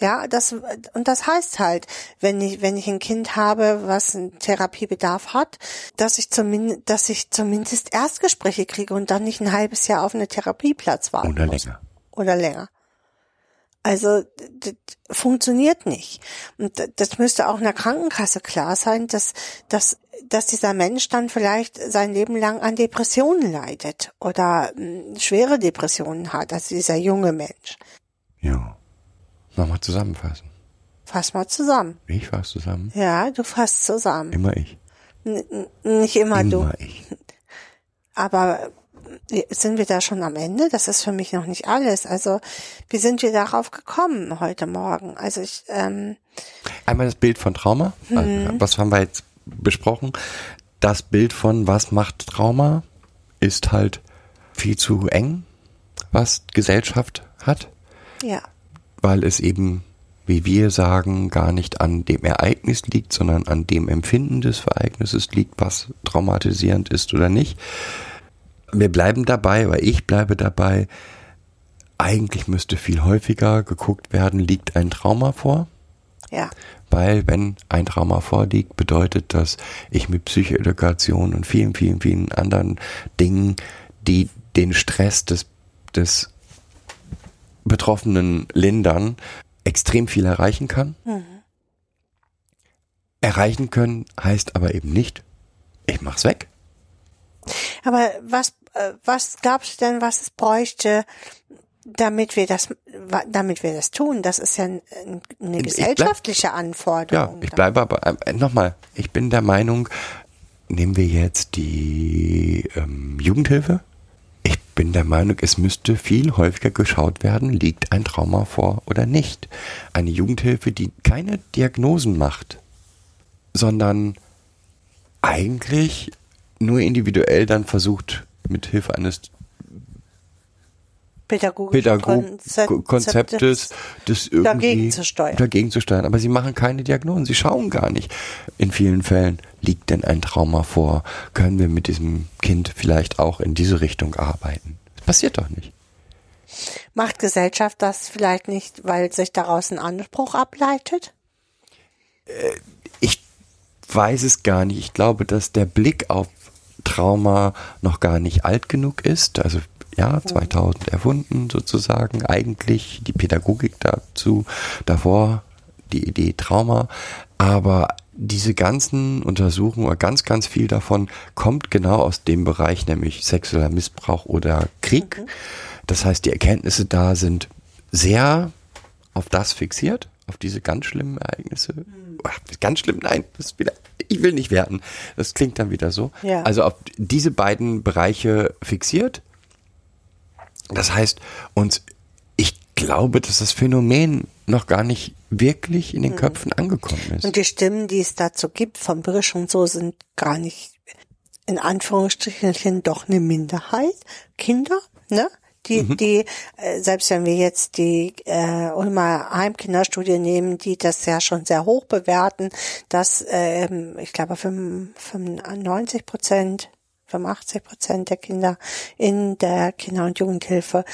Ja, das, und das heißt halt, wenn ich, wenn ich ein Kind habe, was einen Therapiebedarf hat, dass ich zumindest, dass ich zumindest Erstgespräche kriege und dann nicht ein halbes Jahr auf einen Therapieplatz warten oder muss länger. oder länger. Also das funktioniert nicht. Und das müsste auch einer Krankenkasse klar sein, dass, dass, dass dieser Mensch dann vielleicht sein Leben lang an Depressionen leidet oder mh, schwere Depressionen hat, also dieser junge Mensch. Ja. Nochmal zusammenfassen. Fass mal zusammen. Ich fasse zusammen. Ja, du fasst zusammen. Immer ich. N nicht immer, du. Immer ich. Aber sind wir da schon am Ende? Das ist für mich noch nicht alles. Also, wie sind wir darauf gekommen heute Morgen? Also ich, ähm, Einmal das Bild von Trauma. Also, Was haben wir jetzt besprochen? Das Bild von was macht Trauma ist halt viel zu eng, was Gesellschaft hat, ja. weil es eben, wie wir sagen, gar nicht an dem Ereignis liegt, sondern an dem Empfinden des Ereignisses liegt, was traumatisierend ist oder nicht. Wir bleiben dabei, weil ich bleibe dabei. Eigentlich müsste viel häufiger geguckt werden, liegt ein Trauma vor? Ja. Weil wenn ein Trauma vorliegt, bedeutet das, ich mit Psychoedukation und vielen, vielen, vielen anderen Dingen, die den Stress des, des Betroffenen lindern, extrem viel erreichen kann. Erreichen können heißt aber eben nicht, ich mach's weg. Aber was, was glaubst du denn, was es bräuchte, damit wir das, damit wir das tun? Das ist ja ein- ein- eine Ich bleib- gesellschaftliche Ja, Anforderung. ich bleibe aber, äh, nochmal, ich bin der Meinung, nehmen wir jetzt die ähm, Jugendhilfe. Ich bin der Meinung, es müsste viel häufiger geschaut werden, liegt ein Trauma vor oder nicht. Eine Jugendhilfe, die keine Diagnosen macht, sondern eigentlich nur individuell dann versucht, mit Hilfe eines Pädagogischen Pädagog Konzeptes das irgendwie dagegen zu steuern. dagegen zu steuern. Aber sie machen keine Diagnosen. Sie schauen gar nicht. In vielen Fällen liegt denn ein Trauma vor. Können wir mit diesem Kind vielleicht auch in diese Richtung arbeiten? Das passiert doch nicht. Macht Gesellschaft das vielleicht nicht, weil sich daraus ein Anspruch ableitet? Ich weiß es gar nicht. Ich glaube, dass der Blick auf Trauma noch gar nicht alt genug ist. Also ja, 2000 erfunden sozusagen eigentlich die Pädagogik dazu, davor die Idee Trauma, aber diese ganzen Untersuchungen oder ganz, ganz viel davon kommt genau aus dem Bereich, nämlich sexueller Missbrauch oder Krieg. Das heißt, die Erkenntnisse da sind sehr auf das fixiert, auf diese ganz schlimmen Ereignisse. Ach, ganz schlimm, nein, das wieder, ich will nicht werten. Das klingt dann wieder so. Ja. Also auf diese beiden Bereiche fixiert. Das heißt, uns, ich glaube, dass das Phänomen noch gar nicht wirklich in den Köpfen angekommen ist. Und die Stimmen, die es dazu gibt, von Brisch und so, sind gar nicht in Anführungsstrichen doch eine Minderheit. Kinder, ne? Die, die, äh, selbst wenn wir jetzt die äh, Ulmer Heimkinderstudie nehmen, die das ja schon sehr hoch bewerten, dass ähm, ich glaube 95 Prozent, 85 Prozent der Kinder in der Kinder- und Jugendhilfe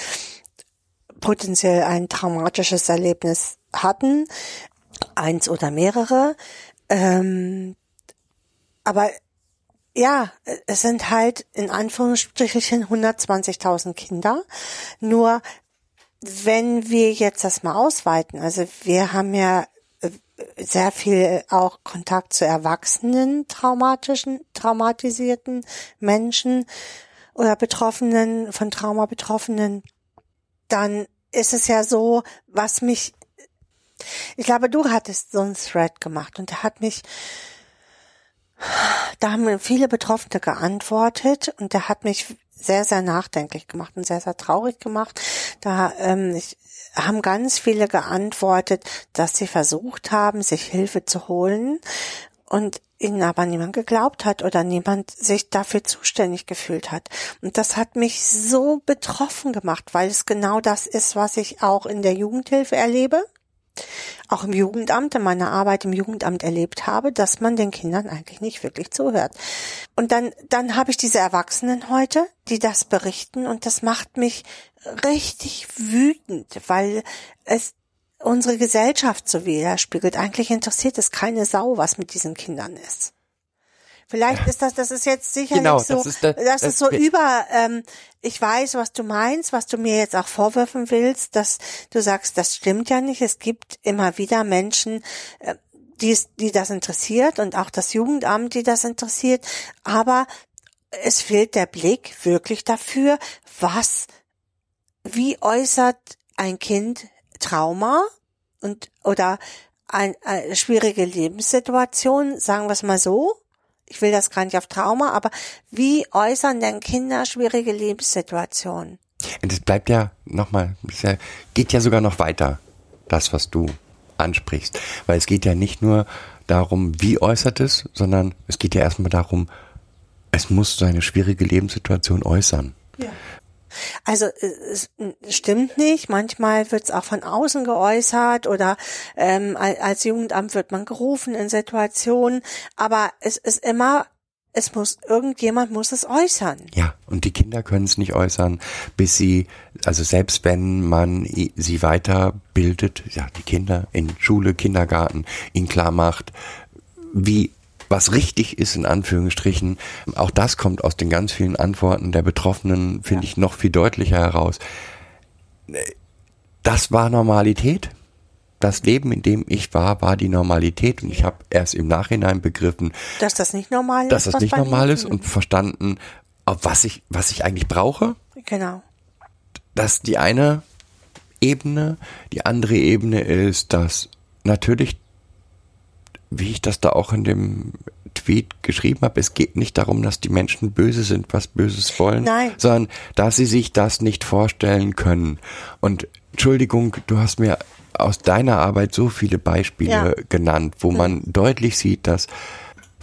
potenziell ein traumatisches Erlebnis hatten, eins oder mehrere. Ähm, aber ja, es sind halt in Anführungsstrichen 120.000 Kinder. Nur wenn wir jetzt das mal ausweiten, also wir haben ja äh, sehr viel auch Kontakt zu erwachsenen traumatischen, traumatisierten Menschen oder Betroffenen, von Trauma Betroffenen, dann ist es ja so, was mich, ich glaube, du hattest so einen Thread gemacht und der hat mich, da haben viele Betroffene geantwortet und der hat mich sehr, sehr nachdenklich gemacht und sehr, sehr traurig gemacht. Da ähm, ich, haben ganz viele geantwortet, dass sie versucht haben, sich Hilfe zu holen und ihnen aber niemand geglaubt hat oder niemand sich dafür zuständig gefühlt hat. Und das hat mich so betroffen gemacht, weil es genau das ist, was ich auch in der Jugendhilfe erlebe auch im Jugendamt, in meiner Arbeit im Jugendamt erlebt habe, dass man den Kindern eigentlich nicht wirklich zuhört. Und dann, dann habe ich diese Erwachsenen heute, die das berichten und das macht mich richtig wütend, weil es unsere Gesellschaft so widerspiegelt. Eigentlich interessiert es keine Sau, was mit diesen Kindern ist. Vielleicht ist das, das ist jetzt sicherlich Genau, so, das ist der- das ist so über, ähm, ich weiß, was du meinst, was du mir jetzt auch vorwürfen willst, dass du sagst, das stimmt ja nicht. Es gibt immer wieder Menschen, äh, die, die das interessiert und auch das Jugendamt, die das interessiert. Aber es fehlt der Blick wirklich dafür, was, wie äußert ein Kind Trauma und, oder ein, eine schwierige Lebenssituation, sagen wir es mal so. Ich will das gar nicht auf Trauma, aber wie äußern denn Kinder schwierige Lebenssituationen? Und es bleibt ja nochmal, es ja, geht ja sogar noch weiter, das, was du ansprichst. Weil es geht ja nicht nur darum, wie äußert es, sondern es geht ja erstmal darum, es muss seine schwierige Lebenssituation äußern. Also es es stimmt nicht. Manchmal wird es auch von außen geäußert oder ähm, al- als Jugendamt wird man gerufen in Situationen. Aber es ist immer, es muss irgendjemand muss es äußern. Ja, und die Kinder können es nicht äußern, bis sie, also selbst wenn man sie weiterbildet, ja, die Kinder in Schule, Kindergarten, ihnen klar macht, wie was richtig ist, in Anführungsstrichen. Auch das kommt aus den ganz vielen Antworten der Betroffenen, finde ich, noch viel deutlicher heraus. Das war Normalität. Das Leben, in dem ich war, war die Normalität. Und ich habe erst im Nachhinein begriffen, Dass das nicht normal dass ist. das was nicht normal ist und verstanden, auf was ich, was ich eigentlich brauche. Genau. Dass die eine Ebene, die andere Ebene ist, dass natürlich, wie ich das da auch in dem Tweet geschrieben habe, es geht nicht darum, dass die Menschen böse sind, was Böses wollen, Nein. sondern dass sie sich das nicht vorstellen können. Und Entschuldigung, du hast mir aus deiner Arbeit so viele Beispiele Ja. genannt, wo man deutlich sieht, dass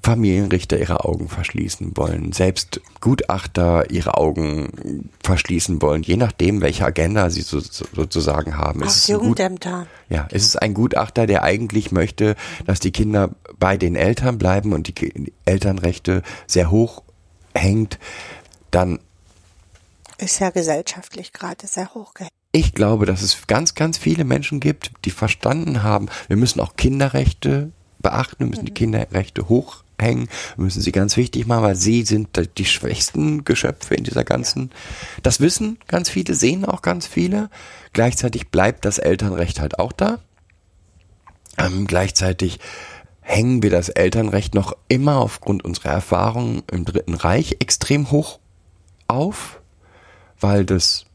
Familienrichter ihre Augen verschließen wollen, selbst Gutachter ihre Augen verschließen wollen, je nachdem, welche Agenda sie so, so, sozusagen haben. Auch Es ist ein Gut, Jugendämter. ja, es ist ein Gutachter, der eigentlich möchte, dass die Kinder bei den Eltern bleiben und die Elternrechte sehr hoch hängt, dann Ist ja gesellschaftlich gerade sehr hoch. gehängt. ich glaube, dass es ganz, ganz viele Menschen gibt, die verstanden haben, wir müssen auch Kinderrechte beachten, wir müssen die Kinderrechte hochhängen, wir müssen sie ganz wichtig machen, weil sie sind die schwächsten Geschöpfe in dieser ganzen. Das wissen ganz viele, sehen auch ganz viele. Gleichzeitig bleibt das Elternrecht halt auch da. Ähm, gleichzeitig hängen wir das Elternrecht noch immer aufgrund unserer Erfahrungen im Dritten Reich extrem hoch auf, weil das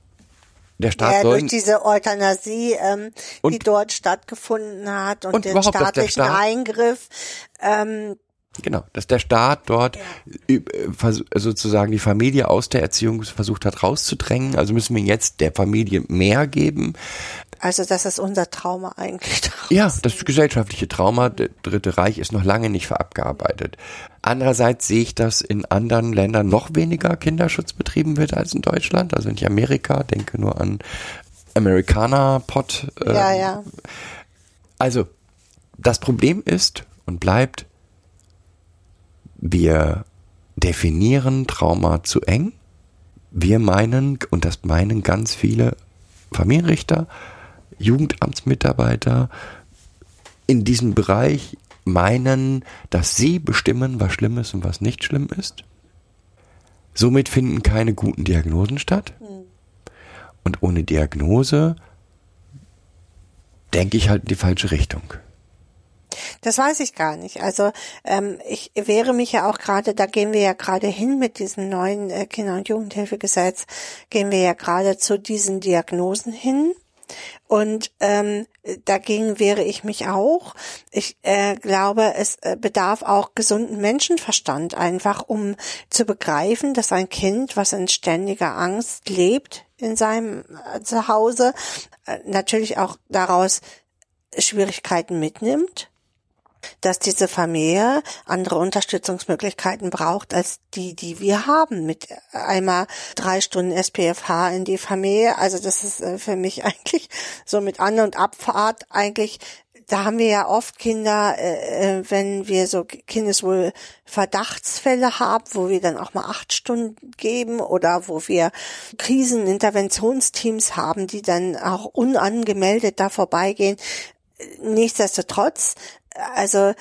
der Staat ja, soll durch diese Euthanasie, ähm, die Und- dort stattgefunden hat und, Und den der staatlichen Staat- Eingriff. Ähm, Genau, dass der Staat dort vers- sozusagen die Familie aus der Erziehung versucht hat rauszudrängen. Also müssen wir jetzt der Familie mehr geben. also das ist unser Trauma eigentlich. Ja, das gesellschaftliche Trauma, der Dritte Reich ist noch lange nicht abgearbeitet. Andererseits sehe ich, dass in anderen Ländern noch weniger Kinderschutz betrieben wird als in Deutschland. Also in Amerika, denke nur an Americana Pot. äh, ja, ja. Also, das Problem ist und bleibt, wir definieren Trauma zu eng. Wir meinen, und das meinen ganz viele Familienrichter, Jugendamtsmitarbeiter in diesem Bereich meinen, dass sie bestimmen, was schlimm ist und was nicht schlimm ist. Somit finden keine guten Diagnosen statt. Und ohne Diagnose denke ich halt in die falsche Richtung. Das weiß ich gar nicht. Also ähm, ich wehre mich ja auch gerade, da gehen wir ja gerade hin mit diesem neuen äh, Kinder- und Jugendhilfegesetz, gehen wir ja gerade zu diesen Diagnosen hin. Und ähm, dagegen wehre ich mich auch. Ich äh, glaube, es äh, bedarf auch gesunden Menschenverstand einfach, um zu begreifen, dass ein Kind, was in ständiger Angst lebt in seinem äh, Zuhause, äh, natürlich auch daraus Schwierigkeiten mitnimmt dass diese Familie andere Unterstützungsmöglichkeiten braucht als die, die wir haben. Mit einmal drei Stunden SPFH in die Familie. Also das ist äh, für mich eigentlich so mit An- und Abfahrt eigentlich. Da haben wir ja oft Kinder, äh, äh, wenn wir so Kindeswohl Verdachtsfälle haben, wo wir dann auch mal acht Stunden geben oder wo wir Kriseninterventionsteams haben, die dann auch unangemeldet da vorbeigehen. Nichtsdestotrotz, also äh,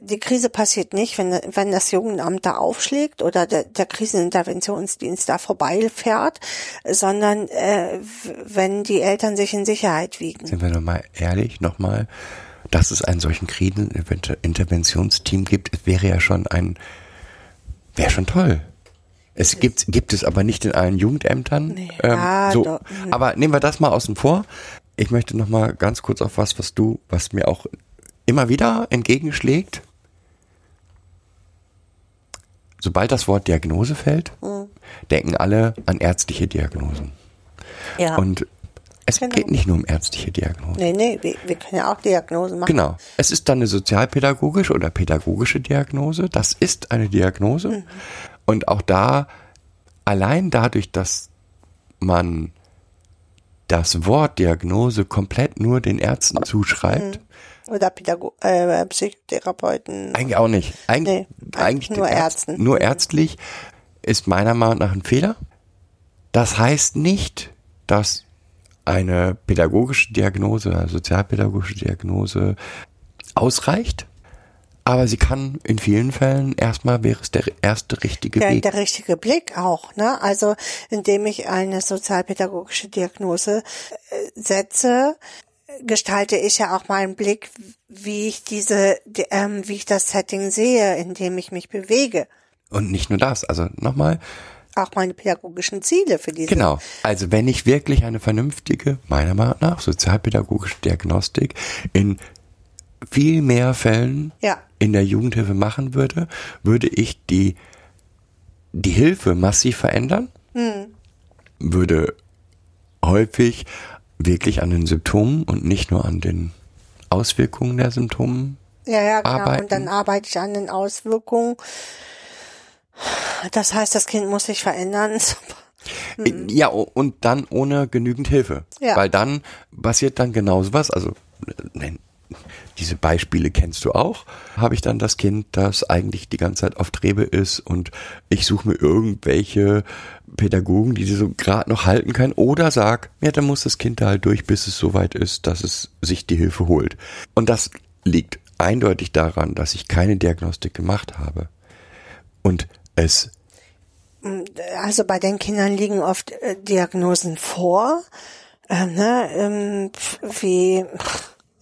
die Krise passiert nicht, wenn, wenn das Jugendamt da aufschlägt oder der, der Kriseninterventionsdienst da vorbeifährt, sondern äh, wenn die Eltern sich in Sicherheit wiegen. Sind wir nochmal ehrlich, nochmal, dass es einen solchen Kriseninterventionsteam gibt, wäre ja schon ein, wäre schon toll. Es gibt, gibt es aber nicht in allen Jugendämtern. Nee. Ähm, Ah, so. doch. Aber nehmen wir das mal außen vor. Ich möchte nochmal ganz kurz auf was, was du, was mir auch immer wieder entgegenschlägt. Sobald das Wort Diagnose fällt, Hm. denken alle an ärztliche Diagnosen. Ja. Und es Genau. geht nicht nur um ärztliche Diagnosen. nee, nee, wir, wir können ja auch Diagnosen machen. Genau. Es ist dann eine sozialpädagogische oder pädagogische Diagnose. Das ist eine Diagnose. Mhm. Und auch da, allein dadurch, dass man das Wort Diagnose komplett nur den Ärzten zuschreibt, Oder Pädago äh, Psychotherapeuten. eigentlich auch nicht. Eig Nee, eigentlich nur Ärzt- Ärzten. Nur ärztlich ist meiner Meinung nach ein Fehler. Das heißt nicht, dass eine pädagogische Diagnose, eine sozialpädagogische Diagnose ausreicht, aber sie kann in vielen Fällen erstmal wäre es der erste richtige Ja, Weg. der richtige Blick auch, ne? Also, indem ich eine sozialpädagogische Diagnose äh, setze, gestalte ich ja auch meinen Blick, wie ich diese, die, ähm, wie ich das Setting sehe, in dem ich mich bewege. Und nicht nur das, also nochmal, Auch meine pädagogischen Ziele für diese. Genau. Also wenn ich wirklich eine vernünftige, meiner Meinung nach, sozialpädagogische Diagnostik in viel mehr Fällen Ja. in der Jugendhilfe machen würde, würde ich die, die Hilfe massiv verändern, würde häufig wirklich an den Symptomen und nicht nur an den Auswirkungen der Symptome Ja, ja, genau. arbeiten. Und dann arbeite ich an den Auswirkungen. Das heißt, das Kind muss sich verändern. Ja, o- und dann ohne genügend Hilfe. Ja. Weil dann passiert dann genau sowas, also nein, diese Beispiele kennst du auch, habe ich dann das Kind, das eigentlich die ganze Zeit auf Trebe ist und ich suche mir irgendwelche Pädagogen, die sie so gerade noch halten können oder sag, ja, dann muss das Kind da halt durch, bis es soweit ist, dass es sich die Hilfe holt. Und das liegt eindeutig daran, dass ich keine Diagnostik gemacht habe. Und es Also bei den Kindern liegen oft äh, Diagnosen vor, äh, ne, ähm, wie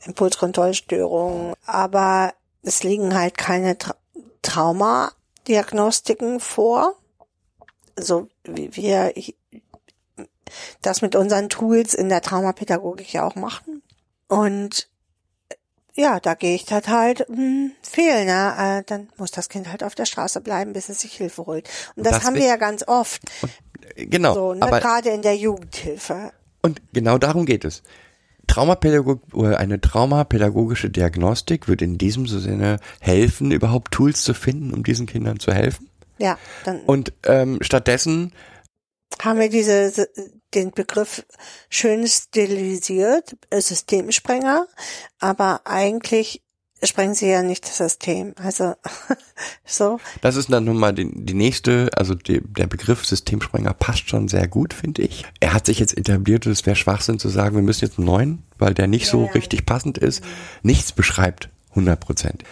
Impulskontrollstörung, aber es liegen halt keine Tra Traumadiagnostiken vor, so wie wir das mit unseren Tools in der Traumapädagogik ja auch machen. Und ja, da gehe ich halt halt hm, fehl, ne? Äh, dann muss das Kind halt auf der Straße bleiben, bis es sich Hilfe holt. Und das, das haben wir ja ganz oft. genau, So, ne? gerade in der Jugendhilfe. Und genau darum geht es. Traumapädagog eine traumapädagogische Diagnostik wird in diesem Sinne helfen, überhaupt Tools zu finden, um diesen Kindern zu helfen. Ja, dann Und ähm, stattdessen, haben wir diese, den Begriff schön stilisiert, äh, Systemsprenger, aber eigentlich sprengen sie ja nicht das System. Also so, das ist dann nun mal die, die nächste, also die, der Begriff Systemsprenger passt schon sehr gut, finde ich. Er hat sich jetzt etabliert und es wäre Schwachsinn zu sagen, wir müssen jetzt einen neuen, weil der nicht so richtig passend ist. Nichts beschreibt 100 Prozent.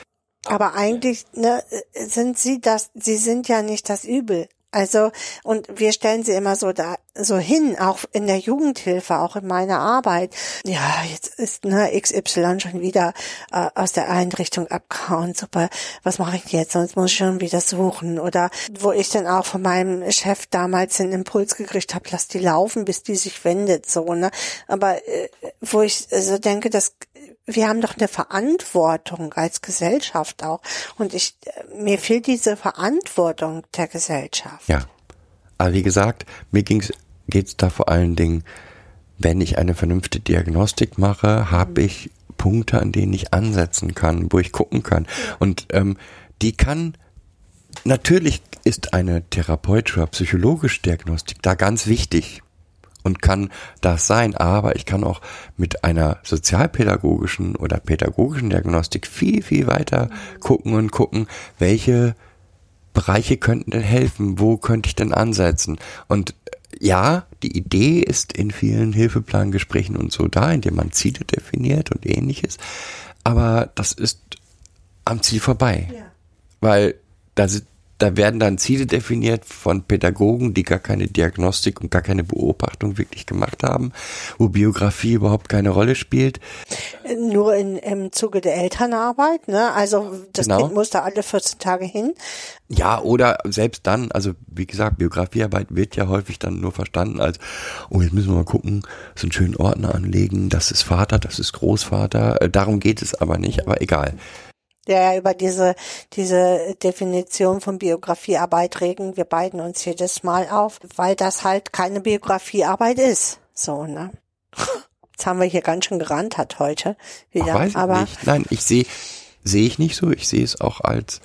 aber eigentlich ne, sind sie das, sie sind ja nicht das Übel. Also, und wir stellen sie immer so da, so hin, auch in der Jugendhilfe, auch in meiner Arbeit. Ja, jetzt ist ne, XY schon wieder äh, aus der Einrichtung abgehauen. Super, was mache ich jetzt? Sonst muss ich schon wieder suchen. Oder wo ich dann auch von meinem Chef damals den Impuls gekriegt habe, lass die laufen, bis die sich wendet, so, ne? Aber äh, wo ich so denke, dass wir haben doch eine Verantwortung als Gesellschaft auch. Und ich, mir fehlt diese Verantwortung der Gesellschaft. Ja. Aber wie gesagt, mir ging's, geht's da vor allen Dingen, wenn ich eine vernünftige Diagnostik mache, habe ich Punkte, an denen ich ansetzen kann, wo ich gucken kann. Und ähm, die kann, natürlich ist eine therapeutische oder psychologische Diagnostik da ganz wichtig und kann das sein, aber ich kann auch mit einer sozialpädagogischen oder pädagogischen Diagnostik viel, viel weiter gucken und gucken, welche Bereiche könnten denn helfen? Wo könnte ich denn ansetzen? Und äh, ja, die Idee ist in vielen Hilfeplangesprächen und so da, indem man Ziele definiert und ähnliches. Aber das ist am Ziel vorbei. Weil da, sind- da werden dann Ziele definiert von Pädagogen, die gar keine Diagnostik und gar keine Beobachtung wirklich gemacht haben, wo Biografie überhaupt keine Rolle spielt. Nur in, im Zuge der Elternarbeit, ne? Also das Genau. Kind muss da alle 14 Tage hin. Ja, oder selbst dann, also wie gesagt, Biografiearbeit wird ja häufig dann nur verstanden als, oh, jetzt müssen wir mal gucken, so einen schönen Ordner anlegen, das ist Vater, das ist Großvater, Äh, darum geht es aber nicht, aber egal. Der ja über diese, diese Definition von Biografiearbeit regen wir beiden uns jedes Mal auf, weil das halt keine Biografiearbeit ist. So, ne? Jetzt haben wir hier ganz schön gerannt hat heute wieder. Ach, aber nicht. Nein, ich sehe, sehe ich nicht so, ich sehe es auch als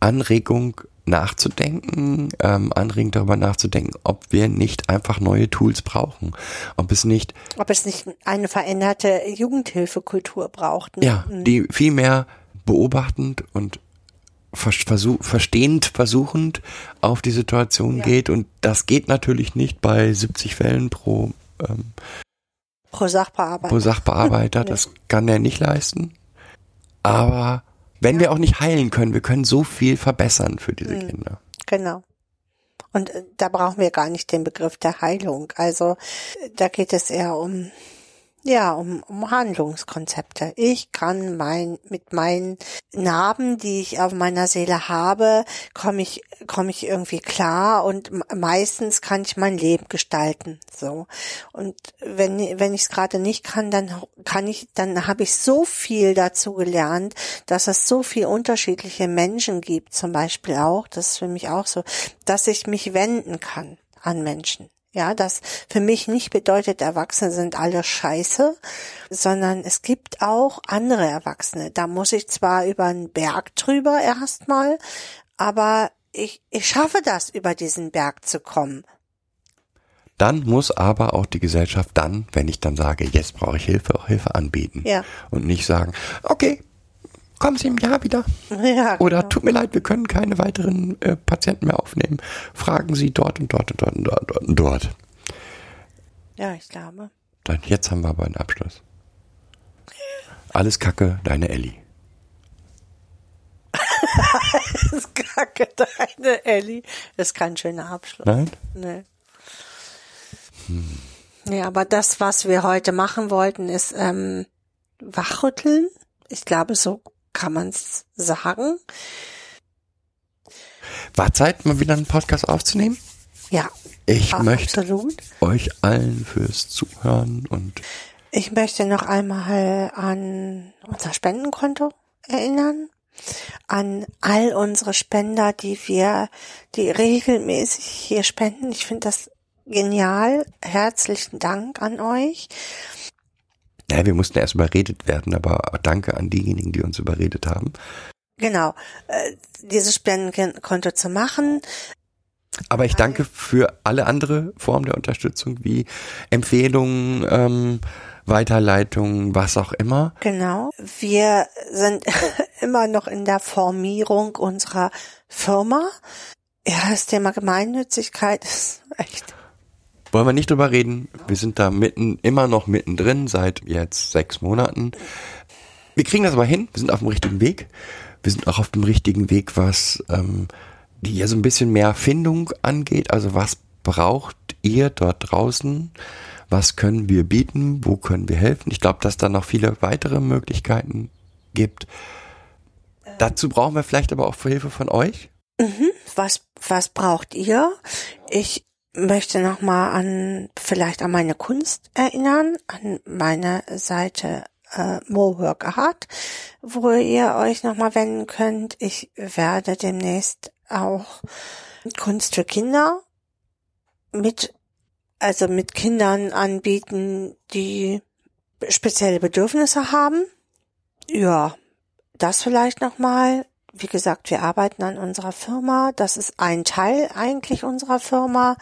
Anregung nachzudenken, ähm, Anregung darüber nachzudenken, ob wir nicht einfach neue Tools brauchen, ob es nicht ob es nicht eine veränderte Jugendhilfekultur braucht. Ne? Ja, die viel mehr beobachtend und vers versuch verstehend versuchend auf die Situation geht. Und das geht natürlich nicht bei 70 Fällen pro, ähm, Pro Sachbearbeitung. pro Sachbearbeiter. Das kann er nicht leisten. Aber wenn wir auch nicht heilen können, wir können so viel verbessern für diese Kinder. Genau. Und äh, da brauchen wir gar nicht den Begriff der Heilung. Also äh, da geht es eher um ja, um, um Handlungskonzepte. Ich kann mein, mit meinen Narben, die ich auf meiner Seele habe, komme ich, komme ich irgendwie klar und meistens kann ich mein Leben gestalten, so. Und wenn, wenn ich es gerade nicht kann, dann kann ich, dann habe ich so viel dazu gelernt, dass es so viel unterschiedliche Menschen gibt, zum Beispiel auch, das ist für mich auch so, dass ich mich wenden kann an Menschen. Ja, das für mich nicht bedeutet, Erwachsene sind alle scheiße, sondern es gibt auch andere Erwachsene. Da muss ich zwar über einen Berg drüber erstmal, aber ich, ich schaffe das, über diesen Berg zu kommen. Dann muss aber auch die Gesellschaft dann, wenn ich dann sage, jetzt brauche ich Hilfe, auch Hilfe anbieten. Ja. Und nicht sagen, okay, kommen Sie im Jahr wieder. Ja, Oder genau. tut mir leid, wir können keine weiteren äh, Patienten mehr aufnehmen. Fragen Sie dort und dort und dort und dort und dort. Ja, ich glaube. Dann, jetzt haben wir aber einen Abschluss. Alles Kacke, deine Ellie. Das Kacke, deine Ellie. Das ist kein schöner Abschluss. Nein? Nee. Nee, aber das, was wir heute machen wollten, ist ähm, wachrütteln. Ich glaube, so kann man es sagen. War Zeit, mal wieder einen Podcast aufzunehmen? Ja, Ich möchte absolut. euch allen fürs Zuhören und Ich möchte noch einmal an unser Spendenkonto erinnern, an all unsere Spender, die wir, die regelmäßig hier spenden. Ich finde das genial. Herzlichen Dank an euch. Naja, wir mussten erst überredet werden, aber danke an diejenigen, die uns überredet haben. Genau, äh, dieses Spendenkonto zu machen. Aber ich danke für alle andere Formen der Unterstützung, wie Empfehlungen, ähm, Weiterleitungen, was auch immer. Genau. Wir sind immer noch in der Formierung unserer Firma. Ja, das Thema Gemeinnützigkeit ist echt Wollen wir nicht drüber reden. Wir sind da mitten, immer noch mittendrin, seit jetzt sechs Monaten. Wir kriegen das aber hin. Wir sind auf dem richtigen Weg. Wir sind auch auf dem richtigen Weg, was ähm, die ja so ein bisschen mehr Findung angeht. Also was braucht ihr dort draußen? Was können wir bieten? Wo können wir helfen? Ich glaube, dass da noch viele weitere Möglichkeiten gibt. Dazu brauchen wir vielleicht aber auch Hilfe von euch. was, was braucht ihr? Ich möchte nochmal an, vielleicht an meine Kunst erinnern, an meine Seite äh, Mo Work Art, wo ihr euch nochmal wenden könnt. Ich werde demnächst auch Kunst für Kinder mit, also mit Kindern anbieten, die spezielle Bedürfnisse haben. Ja, das vielleicht nochmal. Wie gesagt, wir arbeiten an unserer Firma. Das ist ein Teil eigentlich unserer Firma.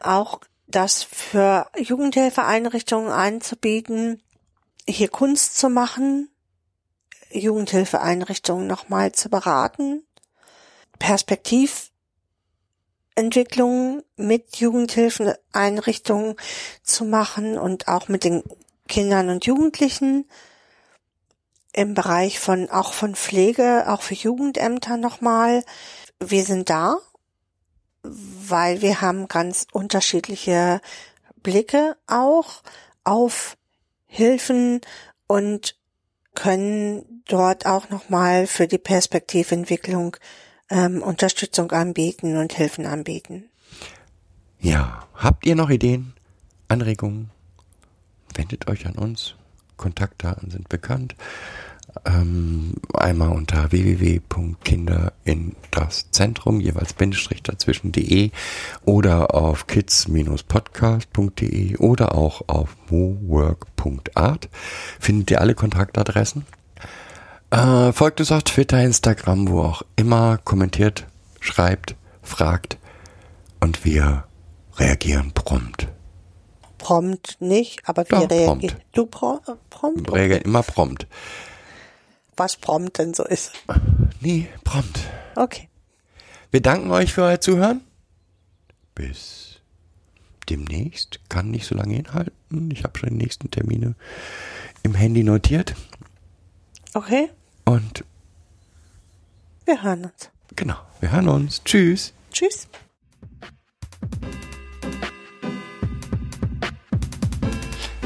Auch das für Jugendhilfeeinrichtungen anzubieten, hier Kunst zu machen, Jugendhilfeeinrichtungen nochmal zu beraten, Perspektiventwicklungen mit Jugendhilfeeinrichtungen zu machen und auch mit den Kindern und Jugendlichen im Bereich von auch von Pflege, auch für Jugendämter nochmal. Wir sind da, weil wir haben ganz unterschiedliche Blicke auch auf Hilfen und können dort auch nochmal für die Perspektiventwicklung ähm, Unterstützung anbieten und Hilfen anbieten. Ja, habt ihr noch Ideen, Anregungen? Wendet euch an uns. Kontaktdaten sind bekannt. Ähm, einmal unter www.kinder in das Zentrum, jeweils Bindestrich dazwischen.de oder auf kids-podcast.de oder auch auf mowork.art findet ihr alle Kontaktadressen. Äh, folgt uns auf Twitter, Instagram, wo auch immer, kommentiert, schreibt, fragt und wir reagieren prompt. Prompt nicht, aber wir reagieren. prompt. Du pro, äh, prompt? Reagieren immer prompt. Was prompt denn so ist? Nee, prompt. Okay. Wir danken euch für euer Zuhören. Bis demnächst. Kann nicht so lange hinhalten. Ich habe schon die nächsten Termine im Handy notiert. Okay. Und Wir hören uns. genau, wir hören uns. Tschüss. Tschüss.